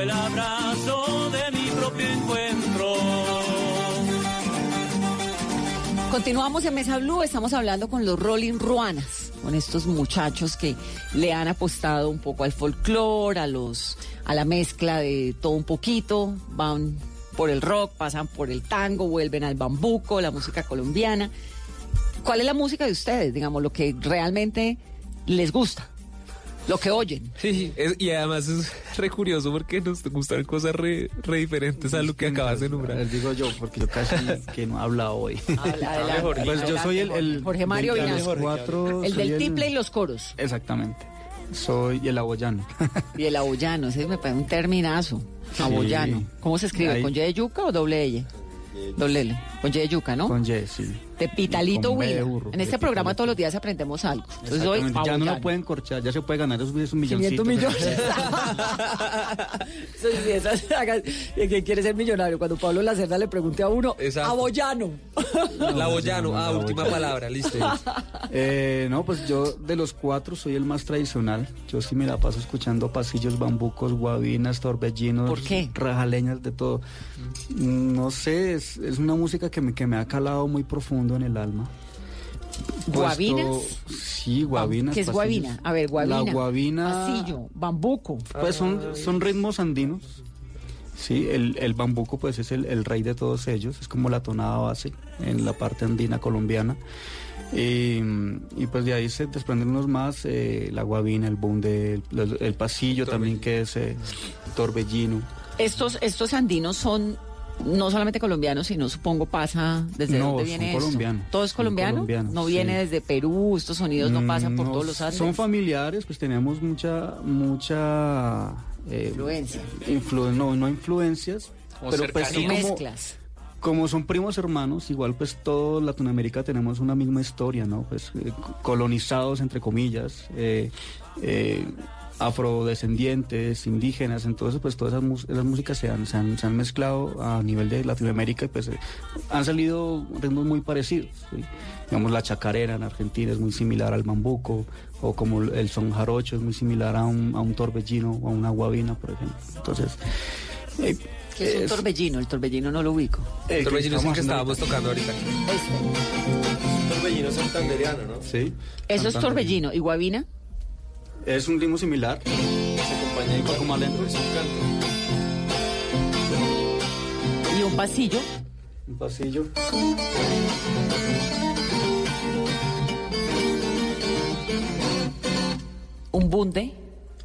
El abrazo de mi propio encuentro. Continuamos en Mesa Blue, estamos hablando con los Rolling Ruanas, con estos muchachos que le han apostado un poco al folclore, a los a la mezcla de todo un poquito, van por el rock, pasan por el tango, vuelven al bambuco, la música colombiana. ¿Cuál es la música de ustedes? Digamos, lo que realmente les gusta, lo que oyen. Sí, es- y además es re curioso porque nos gustan cosas re, re diferentes a lo que acabas de nombrar. Les digo yo, porque yo casi que no he hablado hoy. Habla, adelante, pues yo soy el, el Jorge Mario del- Vinasco. cuatro. El del tiple y los coros. Exactamente. Soy el aboyano. Y el aboyano, ese me parece un terminazo. Sí. Aboyano. ¿Cómo se escribe? Ahí. ¿Con Y de yuca o doble L? Doble L. Con Y de yuca, ¿no? Con Y, sí. De Pitalito Huila. En este programa todos los días aprendemos algo. Entonces hoy Exactamente. Ya no aboyano. lo pueden corchar, ya se puede ganar esos, esos milloncitos. 500 millones. Sí, ¿Quién quiere ser millonario? Cuando Pablo Lacerda le pregunte a uno, Exacto. aboyano. La Boyano, ah, última palabra, listo. Eh, no, pues yo de los cuatro soy el más tradicional. Yo sí me la paso escuchando pasillos, bambucos, guabinas, torbellinos, ¿Por qué? rajaleñas, de todo. Mm, No sé, es, es una música que me, que me ha calado muy profundo en el alma. ¿Guabinas? sí, guabinas. ¿Qué es pasillos. guabina? A ver, guabina. La guabina. Pasillo, bambuco. Pues son, son ritmos andinos. Sí, el, el bambuco pues es el, el rey de todos ellos, es como la tonada base en la parte andina colombiana. Y, y, pues de ahí se desprenden unos más, eh, la guabina, el bunde, el, el pasillo también que es eh, torbellino. Estos, estos andinos son no solamente colombianos, sino supongo pasa desde No, dónde son viene esto? colombianos, ¿Todo es son colombiano? colombianos, no sí. viene desde Perú, estos sonidos no pasan por Mm, todos los Andes. Son familiares, pues tenemos mucha, mucha... eh, Influencia. influ- no, no influencias, pero pues son como, Mezclas. como son primos hermanos, igual pues todo Latinoamérica tenemos una misma historia, ¿no? Pues eh, colonizados entre comillas, eh, eh, afrodescendientes, indígenas, entonces pues todas esas, esas músicas se han, se, han, se han mezclado a nivel de Latinoamérica y pues eh, han salido ritmos muy parecidos. ¿sí? Digamos la chacarera en Argentina es muy similar al bambuco, o como el son jarocho es muy similar a un, a un torbellino o a una guabina, por ejemplo. Entonces... eh, ¿Qué es un es- torbellino? El torbellino no lo ubico. Eh, El torbellino es el que estábamos tocando ahorita. Este. Torbellino santanderiano, ¿no? Sí. Eso es torbellino. ¿Y guabina? Es un ritmo similar. Se acompaña Un poco más lento. Es un canto. ¿Y un pasillo? Un pasillo. ¿Un bunde?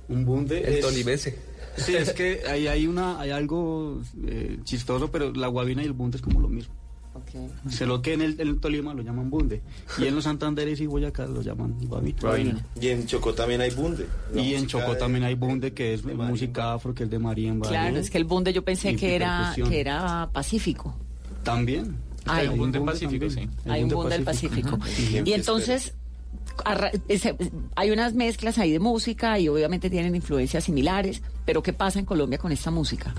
Un bunde. El es- tolimese. Sí, es que ahí hay una, hay algo eh, chistoso, pero la guabina y el bunde es como lo mismo. Se lo que en el, en el Tolima lo llaman bunde y en los Santanderes y Boyacá lo llaman guabina. Guabina. Y en Chocó también hay bunde. La Y en Chocó de- también hay bunde que es música afro, que es de marimba. Claro, es que el bunde yo pensé Y que era, percusión. que era pacífico. También. Hay Hay un bunde pacífico, también. Hay un bunde del Pacífico. Ajá. Y entonces, arra- ese- hay unas mezclas ahí de música y obviamente tienen influencias similares, pero ¿qué pasa en Colombia con esta música?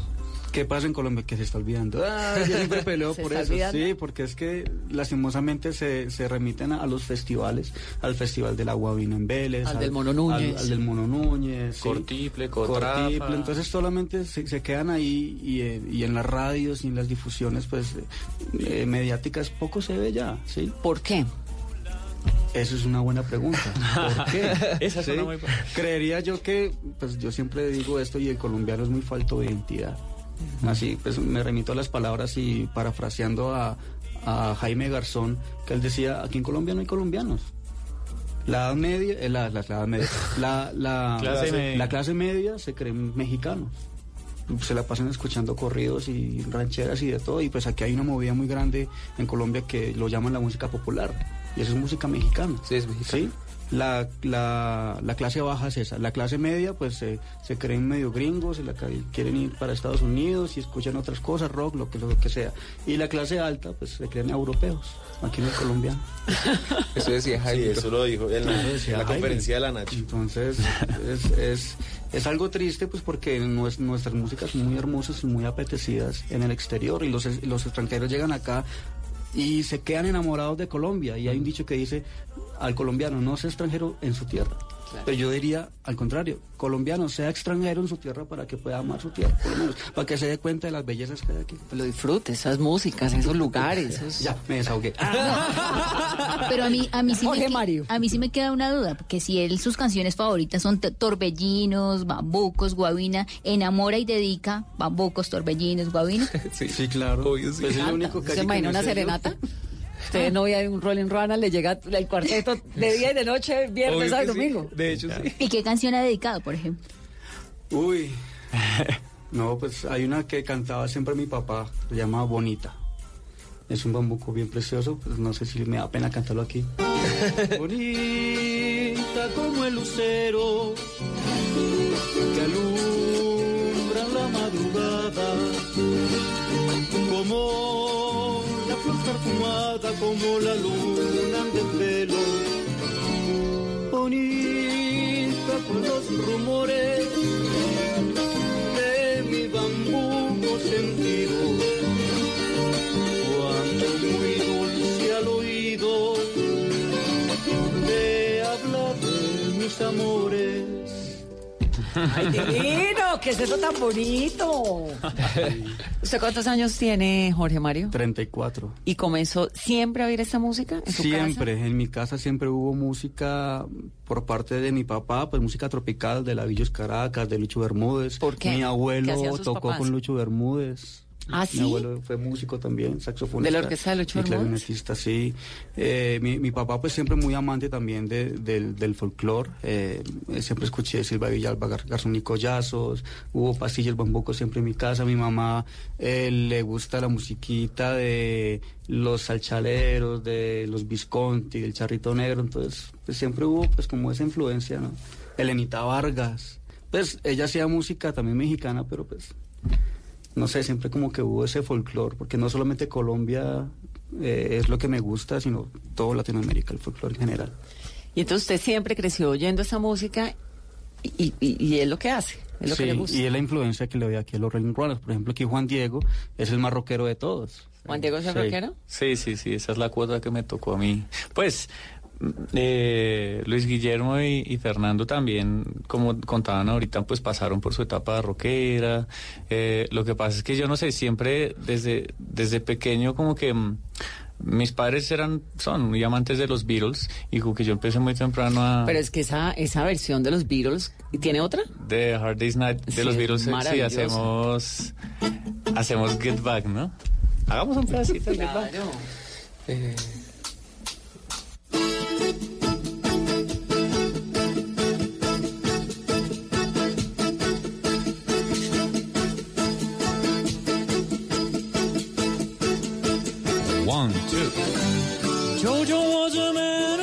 ¿Qué pasa en Colombia? Que se está olvidando. Ah, yo siempre peleo ¿Se por eso. olvidando? Sí, porque es que lastimosamente se, se remiten a, a los festivales, al Festival de la Guavina en Vélez, Al del Mono Núñez. al, al del Mono Núñez, sí. Cortiple, Cotrafa. Cortiple. Entonces solamente se, se quedan ahí y, eh, y en las radios y en las difusiones pues eh, eh, mediáticas poco se ve ya, ¿sí? ¿Por qué? Eso es una buena pregunta. ¿Por qué? Esa es ¿Sí? una muy buena. Creería yo que, pues yo siempre digo esto y el colombiano es muy falto de identidad. Así, pues me remito a las palabras y parafraseando a, a Jaime Garzón, que él decía, aquí en Colombia no hay colombianos. La edad media, eh, la, la- la edad media, la, la, Clase la- media. la clase media se creen mexicanos. Se la pasan escuchando corridos y rancheras y de todo. Y pues aquí hay una movida muy grande en Colombia que lo llaman la música popular. Y eso es música mexicana. Sí, es mexicano. ¿Sí? La, la, la clase baja es esa. La clase media, pues se se creen medio gringos, y la, ca- quieren ir para Estados Unidos y escuchan otras cosas, rock, lo que, lo que sea. Y la clase alta, pues se creen europeos, aquí en el colombiano. Eso decía Sí, Jaime. eso lo dijo en la, en la Jaime. conferencia de la Nacho. Entonces, es, es, es algo triste, pues porque nues- nuestras músicas son muy hermosas y muy apetecidas en el exterior y los, los extranjeros llegan acá y se quedan enamorados de Colombia. Y hay un dicho que dice al colombiano, no sea extranjero en su tierra. Pero yo diría, al contrario, colombiano, sea extranjero en su tierra para que pueda amar su tierra, por lo menos, para que se dé cuenta de las bellezas que hay aquí. Lo disfrute, esas músicas, esos lugares. esos- Ya, me desahogué. Pero a mí, a mí sí Jorge me, que- Mario. a mí sí me queda una duda, porque si él sus canciones favoritas son Torbellinos, Bambucos, Guavina, enamora y dedica Bambucos, Torbellinos, Guavina. Sí, claro. Pues es lo único que ¿Se imagina una serenata? Usted novia de un Rolling Ruana, le llega el cuarteto de día y de noche, viernes, sábado y sí. domingo. De hecho, sí. ¿Y qué canción ha dedicado, por ejemplo? Uy. No, pues hay una que cantaba siempre mi papá, se llama Bonita. Es un bambuco bien precioso, pues no sé si me da pena cantarlo aquí. Bonita como el lucero que alumbra la madrugada, como perfumada, como la luna de pelo. Bonita con los rumores de mi bambuco sentido, cuando muy dulce al oído te habla de mis amores. ¡Ay, divino! ¿Qué es eso tan bonito? ¿Usted cuántos años tiene, Jorge Mario? 34. ¿Y comenzó siempre a oír esta música en su Siempre, en mi casa siempre hubo música por parte de mi papá, pues música tropical de la Villos Caracas, de Lucho Bermúdez. ¿Por qué? Mi ¿Qué abuelo tocó papás? con Lucho Bermúdez. ¿Ah, Mi sí? abuelo fue músico también, saxofonista. ¿De la orquesta de Lucho clarinetista, sí. Eh, mi, mi papá pues siempre muy amante también de- del, del folclore. Eh, siempre escuché Silva Villalba, Gar- Garzón y Collazos. Hubo pastillas bambuco siempre en mi casa. Mi mamá eh, le gusta la musiquita de los salchaleros, de los Visconti, del Charrito Negro. Entonces pues siempre hubo pues como esa influencia, ¿no? Elenita Vargas. Pues ella hacía música también mexicana, pero pues no sé, siempre como que hubo ese folclore, porque no solamente Colombia eh, es lo que me gusta, sino todo Latinoamérica, el folclore en general. Y entonces usted siempre creció oyendo esa música y, y- y es lo que hace, es lo Sí, que le gusta. y es la influencia que le doy aquí a los Rolling Runners. Por ejemplo, aquí Juan Diego es el más rockero de todos. ¿Juan Diego es el Sí. rockero? Sí, sí, sí, esa es la cuota que me tocó a mí. Pues eh, Luis Guillermo y, y Fernando también, como contaban ahorita, pues pasaron por su etapa rockera. Eh, lo que pasa es que yo no sé, siempre desde, desde pequeño como que... mm, mis padres eran, son muy amantes de los Beatles y como que yo empecé muy temprano a... Pero es que esa, esa versión de los Beatles, ¿y ¿tiene otra? De Hard Day's Night de Sí, los es Beatles, sí, hacemos, hacemos Get Back, ¿no? Hagamos un pedacito de Get Back. Eh, One, two. Jojo was a man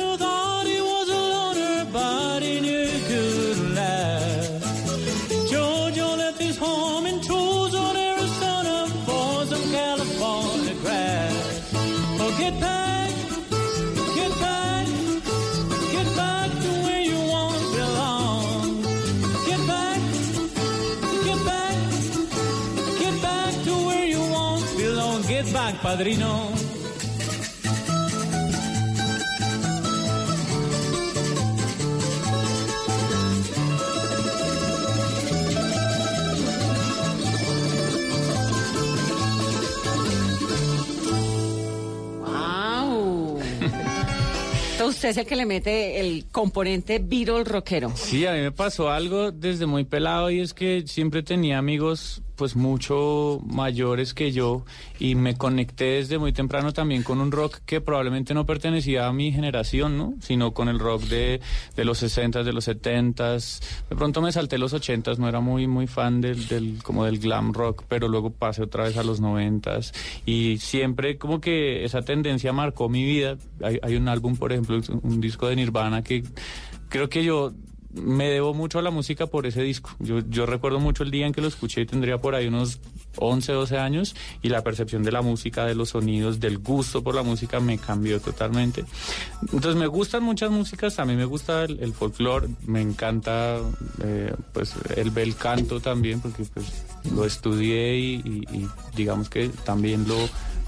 padrino. ¡Wow! Entonces usted es el que le mete el componente Beatle rockero. Sí, a mí me pasó algo desde muy pelado y es que siempre tenía amigos pues mucho mayores que yo y me conecté desde muy temprano también con un rock que probablemente no pertenecía a mi generación, ¿no? Sino con el rock de, de los 60s, de los 70s. De pronto me salté los 80s, no era muy muy fan del, del como del glam rock, pero luego pasé otra vez a los 90s y siempre como que esa tendencia marcó mi vida. Hay, hay un álbum, por ejemplo, un disco de Nirvana que creo que yo me debo mucho a la música por ese disco. Yo, yo recuerdo mucho el día en que lo escuché tendría por ahí unos 11, 12 años y la percepción de la música, de los sonidos, del gusto por la música me cambió totalmente. Entonces me gustan muchas músicas, a mí me gusta el, el folclore, me encanta eh, pues el bel canto también porque pues lo estudié y, y- y digamos que también lo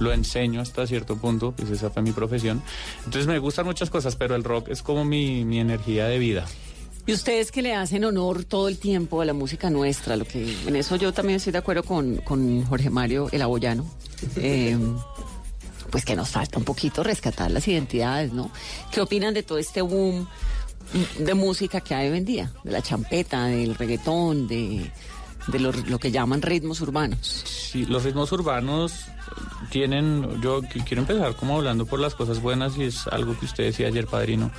lo enseño hasta cierto punto, pues esa fue mi profesión. Entonces me gustan muchas cosas, pero el rock es como mi, mi energía de vida. Y ustedes que le hacen honor todo el tiempo a la música nuestra, lo que en eso yo también estoy de acuerdo con, con Jorge Mario El Aboyano. Eh, pues que nos falta un poquito rescatar las identidades, ¿no? ¿Qué opinan de todo este boom de música que hay hoy en día? De la champeta, del reggaetón, de, de lo, lo que llaman ritmos urbanos. Sí, los ritmos urbanos tienen, yo qu- quiero empezar como hablando por las cosas buenas y es algo que usted decía ayer, padrino.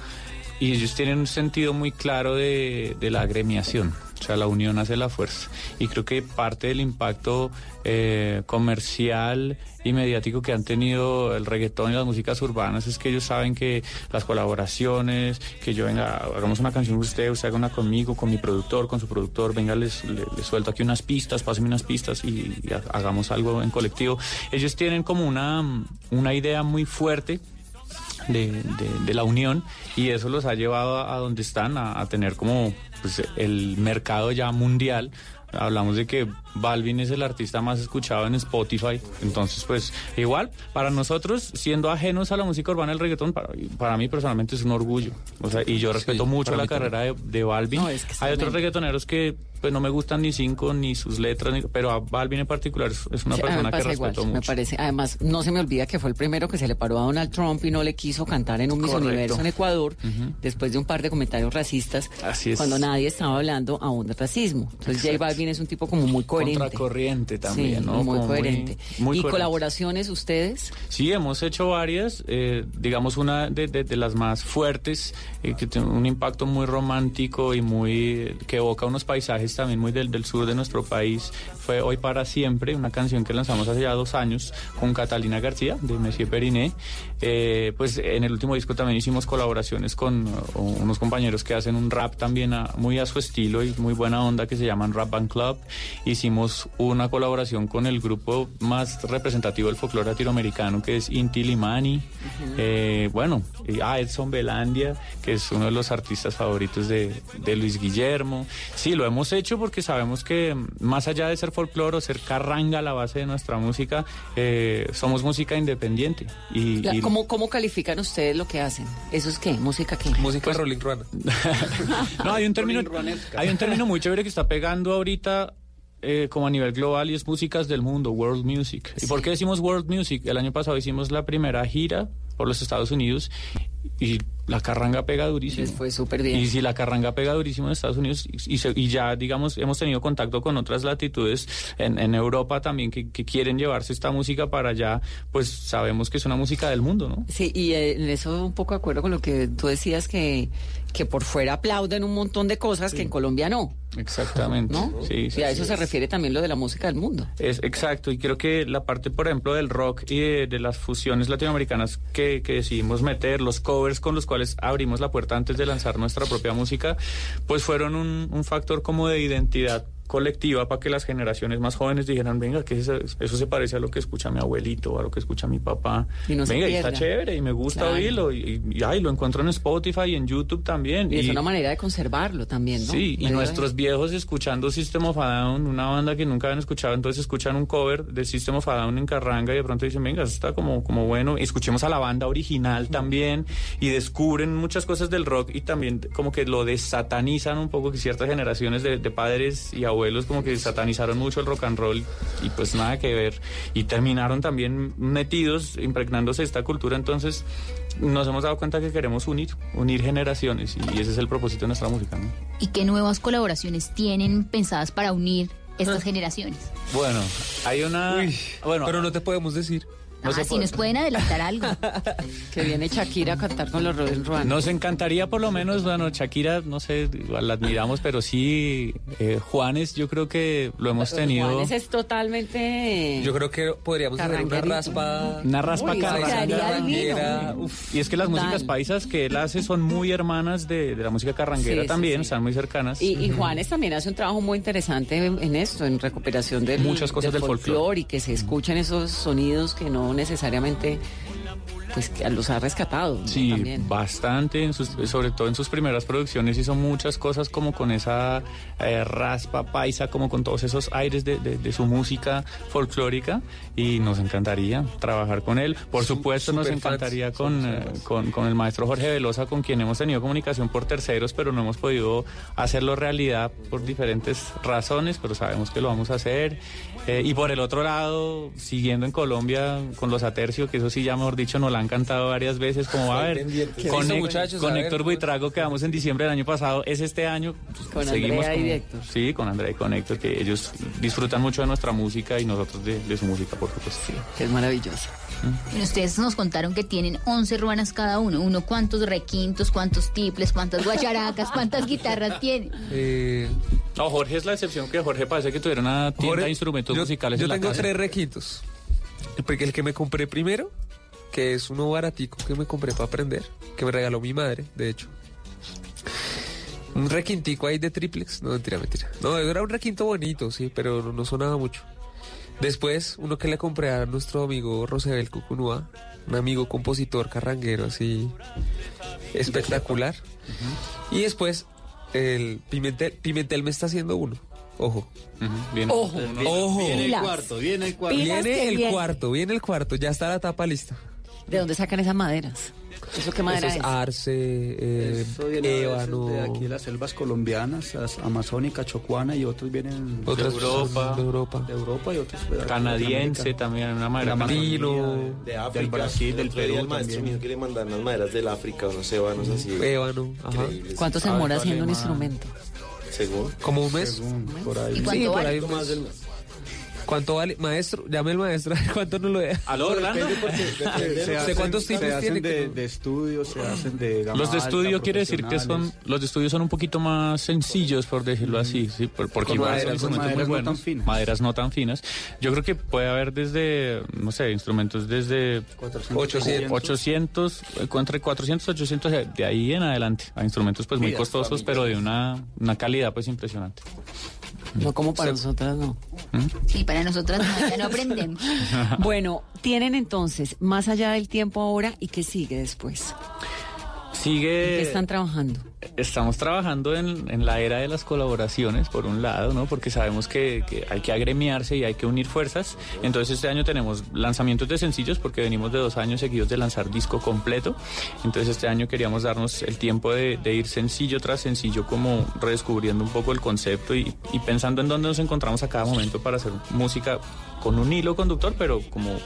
Y ellos tienen un sentido muy claro de, de la agremiación, o sea, la unión hace la fuerza. Y creo que parte del impacto eh, comercial y mediático que han tenido el reggaetón y las músicas urbanas es que ellos saben que las colaboraciones, que yo venga, hagamos una canción con usted, usted haga una conmigo, con mi productor, con su productor, venga, les, le- les suelto aquí unas pistas, pásame unas pistas y, y ha- hagamos algo en colectivo. Ellos tienen como una, una idea muy fuerte de, de- de la unión y eso los ha llevado a, a donde están, a, a tener como pues, el mercado ya mundial. Hablamos de que Balvin es el artista más escuchado en Spotify, entonces pues igual, para nosotros, siendo ajenos a la música urbana del reggaetón, para, para mí personalmente es un orgullo. O sea, y yo respeto mucho la carrera de, de Balvin. No, es que es Hay otros reggaetoneros que pues no me gustan ni cinco, ni sus letras, ni- pero a Balvin en particular es, es una Sí, persona me que respeto igual, me mucho. parece. Además, no se me olvida que fue el primero que se le paró a Donald Trump y no le quiso cantar en un Miss. Universo en Ecuador, después de un par de comentarios racistas, Así es. cuando nadie estaba hablando aún de racismo. Entonces, J Exacto. Balvin es un tipo como muy coherente. Contracorriente también, Sí, ¿no? muy Como coherente. muy ¿Y coherente. colaboraciones ustedes? Sí, hemos hecho varias, eh, digamos una de, de- de las más fuertes, eh, que tiene un impacto muy romántico y muy que evoca unos paisajes también muy del, sur de nuestro país. Fue Hoy para Siempre, una canción que lanzamos hace ya dos años con Catalina García de Monsieur Periné. Eh, pues en el último disco también hicimos colaboraciones con uh, unos compañeros que hacen un rap también a- muy a su estilo y muy buena onda que se llaman Rap Band Club. Hicimos una colaboración con el grupo más representativo del folclore latinoamericano que es Inti Limani. Eh, bueno, y, ah, Edson Belandia, que es uno de los artistas favoritos de, de Luis Guillermo. Sí, lo hemos hecho porque sabemos que mm, más allá de ser folclore o ser carranga la base de nuestra música, eh, somos música independiente. Y, La- y- ¿cómo, ¿Cómo califican ustedes lo que hacen? ¿Eso es qué? ¿Música qué? Música Rolling Ruana. No, hay un término, hay un término muy chévere que está pegando ahorita eh, como a nivel global y es músicas del mundo, world music. ¿Y por qué decimos world music? El año pasado hicimos la primera gira por los Estados Unidos y la carranga pega durísimo. Les fue súper bien. Y si la carranga pega durísimo en Estados Unidos y, y se- y ya, digamos, hemos tenido contacto con otras latitudes en, en Europa también que, que quieren llevarse esta música para allá, pues sabemos que es una música del mundo, ¿no? Sí, y en eso un poco de acuerdo con lo que tú decías que, que por fuera aplauden un montón de cosas que en Colombia no. Exactamente. ¿No? Sí, sí, y a eso se refiere también lo de la música del mundo. Es exacto, y creo que la parte, por ejemplo, del rock y de, de las fusiones latinoamericanas que, que decidimos meter, los covers con los cuales abrimos la puerta antes de lanzar nuestra propia música, pues fueron un, un factor como de identidad colectiva para que las generaciones más jóvenes dijeran, venga, que eso, eso se parece a lo que escucha mi abuelito o a lo que escucha mi papá. Y no venga, y está chévere y me gusta Claro. oírlo y, y, ay, lo encuentro en Spotify y en YouTube también. Y, es una manera de conservarlo también, ¿no? Sí, y nuestros viejos escuchando System of a Down, una banda que nunca habían escuchado, entonces escuchan un cover de System of a Down en Carranga y de pronto dicen, venga, eso está como, como bueno. Y escuchemos a la banda original también y descubren muchas cosas del rock y también como que lo desatanizan un poco, que ciertas generaciones de, de padres y abuelos como que satanizaron mucho el rock and roll y pues nada que ver. Y terminaron también metidos, impregnándose esta cultura, entonces nos hemos dado cuenta que queremos unir, unir generaciones y ese es el propósito de nuestra música, ¿no? ¿Y qué nuevas colaboraciones tienen pensadas para unir estas Ah. generaciones? Bueno, hay una. bueno, pero no te podemos decir. No ah, si puede. nos pueden adelantar algo. Que viene Shakira a cantar con los Rolling Ruan. Nos encantaría por lo menos, bueno, Shakira, no sé, igual la admiramos, pero sí, eh, Juanes, yo creo que lo hemos tenido. Juanes es totalmente... Yo creo que podríamos hacer una raspa. Una raspa Uy, carranguera, uf. Y es que las Total. músicas paisas que él hace son muy hermanas de, de la música carranguera Sí, también, sí. están muy cercanas. Y, y Juanes también hace un trabajo muy interesante en, en esto, en recuperación del, Muchas cosas del folclore. y que se escuchen esos sonidos que no necesariamente pues que los ha rescatado. ¿no? Sí, También. bastante, en sus- sobre todo en sus primeras producciones hizo muchas cosas como con esa eh, raspa paisa, como con todos esos aires de, de- de su música folclórica y nos encantaría trabajar con él. Por supuesto nos encantaría con, eh, con, con el maestro Jorge Velosa, con quien hemos tenido comunicación por terceros, pero no hemos podido hacerlo realidad por diferentes razones, pero sabemos que lo vamos a hacer. Eh, y por el otro lado, siguiendo en Colombia con los Atercio, que eso sí ya mejor dicho nos la han cantado varias veces, como va a ver, con, ¿Qué hizo, Hec- muchachos? con A ver, Héctor. Buitrago quedamos en diciembre del año pasado, es este año, pues, Con seguimos Andrea y Héctor. Sí, con Andrea y con Héctor, que ellos disfrutan mucho de nuestra música y nosotros de, de su música, por supuesto. Que es maravilloso. Y ustedes nos contaron que tienen 11 ruanas cada uno. Uno, ¿cuántos requintos, cuántos tiples, cuántas guacharacas, cuántas guitarras tiene? Eh, No, Jorge es la excepción, que Jorge parece que tuviera una tienda Jorge, de instrumentos yo, musicales yo en la tengo casa. tres requintos. El, pri- el que me compré primero, que es uno baratico que me compré para aprender, que me regaló mi madre, de hecho. Un requintico ahí de triplex. No, mentira, mentira. No, era un requinto bonito, sí, pero no, no sonaba mucho. Después, uno que le compré a nuestro amigo Rosebel Cucunúa, un amigo compositor carranguero así espectacular. Y después, el Pimentel, Pimentel me está haciendo uno. Ojo. Bien. Ojo, ojo. Viene el cuarto, viene el cuarto. Viene el viene. cuarto, viene el cuarto, ya está la tapa lista. ¿De dónde sacan esas maderas? ¿Eso qué madera Eso es? es arce, eh, Eso viene ébano. de aquí de las selvas colombianas, las amazónica, chocuana y otros vienen Otras de Europa, de Europa. de Europa y otros de Canadiense también, una De madera canadiense. de, de África. del Brasil, del Perú el maestro mío que le mandan unas maderas del África, unos ébanos así. Ébano. ¿Cuánto se demora haciendo un instrumento? Según. Como un mes. Según, por ahí. ¿Y Sí, cuánto por ahí un Más mes. ¿Cuánto vale? Maestro, llame el maestro, ¿cuánto nos lo deja? ¿Aló, Orlando? Se ¿De hacen- cuántos tipos se hacen tiene? de, de estudios, se hacen de gama Los de alta, estudio quiere decir que son los de estudio son un poquito más sencillos por decirlo así, sí, por- porque igual maderas- son instrumentos maderas muy no tan buenos, finas. maderas no tan finas. Yo creo que puede haber desde no sé, instrumentos desde 800. 800, eh, entre 400 800 de de ahí en adelante, a instrumentos pues muy costosos, pero de una una calidad pues impresionante. No como para nosotras, no. Sí, para nosotras no, ya no aprendemos. Bueno, tienen entonces, más allá del tiempo ahora, ¿y qué sigue después? ¿En Sigue qué están trabajando? Estamos trabajando en, en la era de las colaboraciones, por un lado, ¿no? Porque sabemos que, que hay que agremiarse y hay que unir fuerzas. Entonces este año tenemos lanzamientos de sencillos porque venimos de dos años seguidos de lanzar disco completo. Entonces este año queríamos darnos el tiempo de, de ir sencillo tras sencillo, como redescubriendo un poco el concepto y, y pensando en dónde nos encontramos a cada momento para hacer música con un hilo conductor, pero como,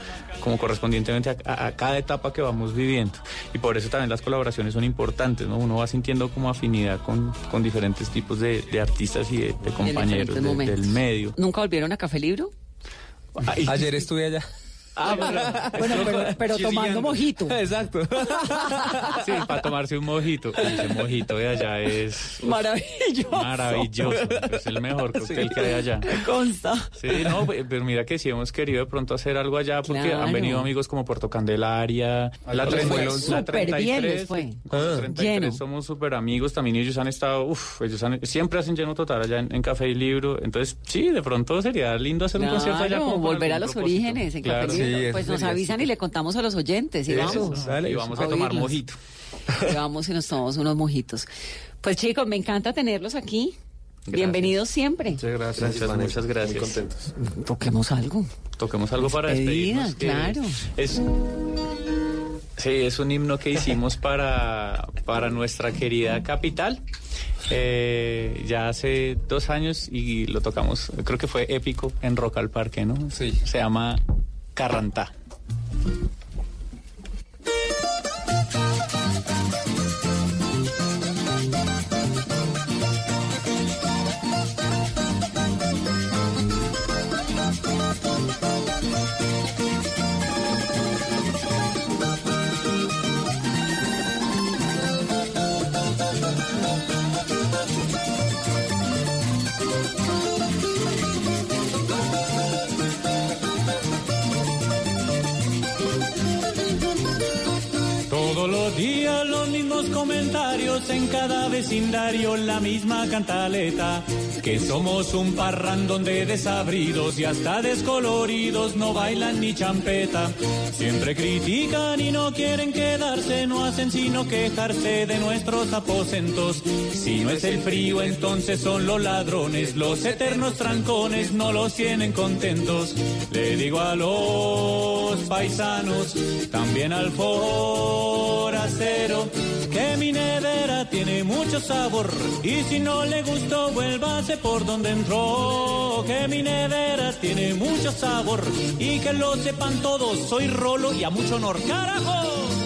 como correspondientemente a, a- a cada etapa que vamos viviendo. Y por eso también las colaboraciones son importantes, ¿no? Uno va sintiendo como afinidad con, con diferentes tipos de, de artistas y de, de compañeros de- del medio. ¿Nunca volvieron a Café Libro? Ayer estuve allá. Ah, Bueno, pero, pero tomando mojito. Exacto. Sí, para tomarse un mojito. Ese mojito de allá es Maravilloso. maravilloso. Es el mejor cóctel que hay allá. Me consta. Sí, no, pe- pero mira que sí hemos querido de pronto hacer algo allá porque Claro. han venido amigos como Puerto Candelaria, la, les 30 fue la súper bien, 33, les fue. 33 Lleno. somos súper amigos también y ellos han estado, uff, ellos han- siempre hacen lleno total allá en, en Café y Libro, entonces sí, de pronto sería lindo hacer un concierto allá. Como volver a los propósito. orígenes en Claro. Café sí, Libro. Pues nos sería avisan y le contamos a los oyentes y Eso, vamos. dale. Y vamos a tomar oírlos. mojito. Y vamos y nos tomamos unos mojitos. Pues chicos, me encanta tenerlos aquí. Bienvenidos siempre. Muchas gracias. Muchas, Vanessa. muchas gracias. Muy contentos. Toquemos algo. Toquemos algo para Despedida, despedirnos. claro. Es, sí, es un himno que hicimos para, para nuestra querida capital. Eh, ya hace dos años y lo tocamos, creo que fue épico en Rock al Parque, ¿no? Sí. Se llama. Carrantá en cada vecindario la misma cantaleta. Que somos un parrandón de desabridos y hasta descoloridos, no bailan ni champeta. Siempre critican y no quieren quedarse, no hacen sino quejarse de nuestros aposentos. Si no es el frío, entonces son los ladrones, los eternos trancones no los tienen contentos. Le digo a los paisanos, también al forastero, que mi nevera tiene mucho sabor y si no le gustó por donde entró que mi nevera tiene mucho sabor y que lo sepan todos soy rolo y a mucho honor. Carajo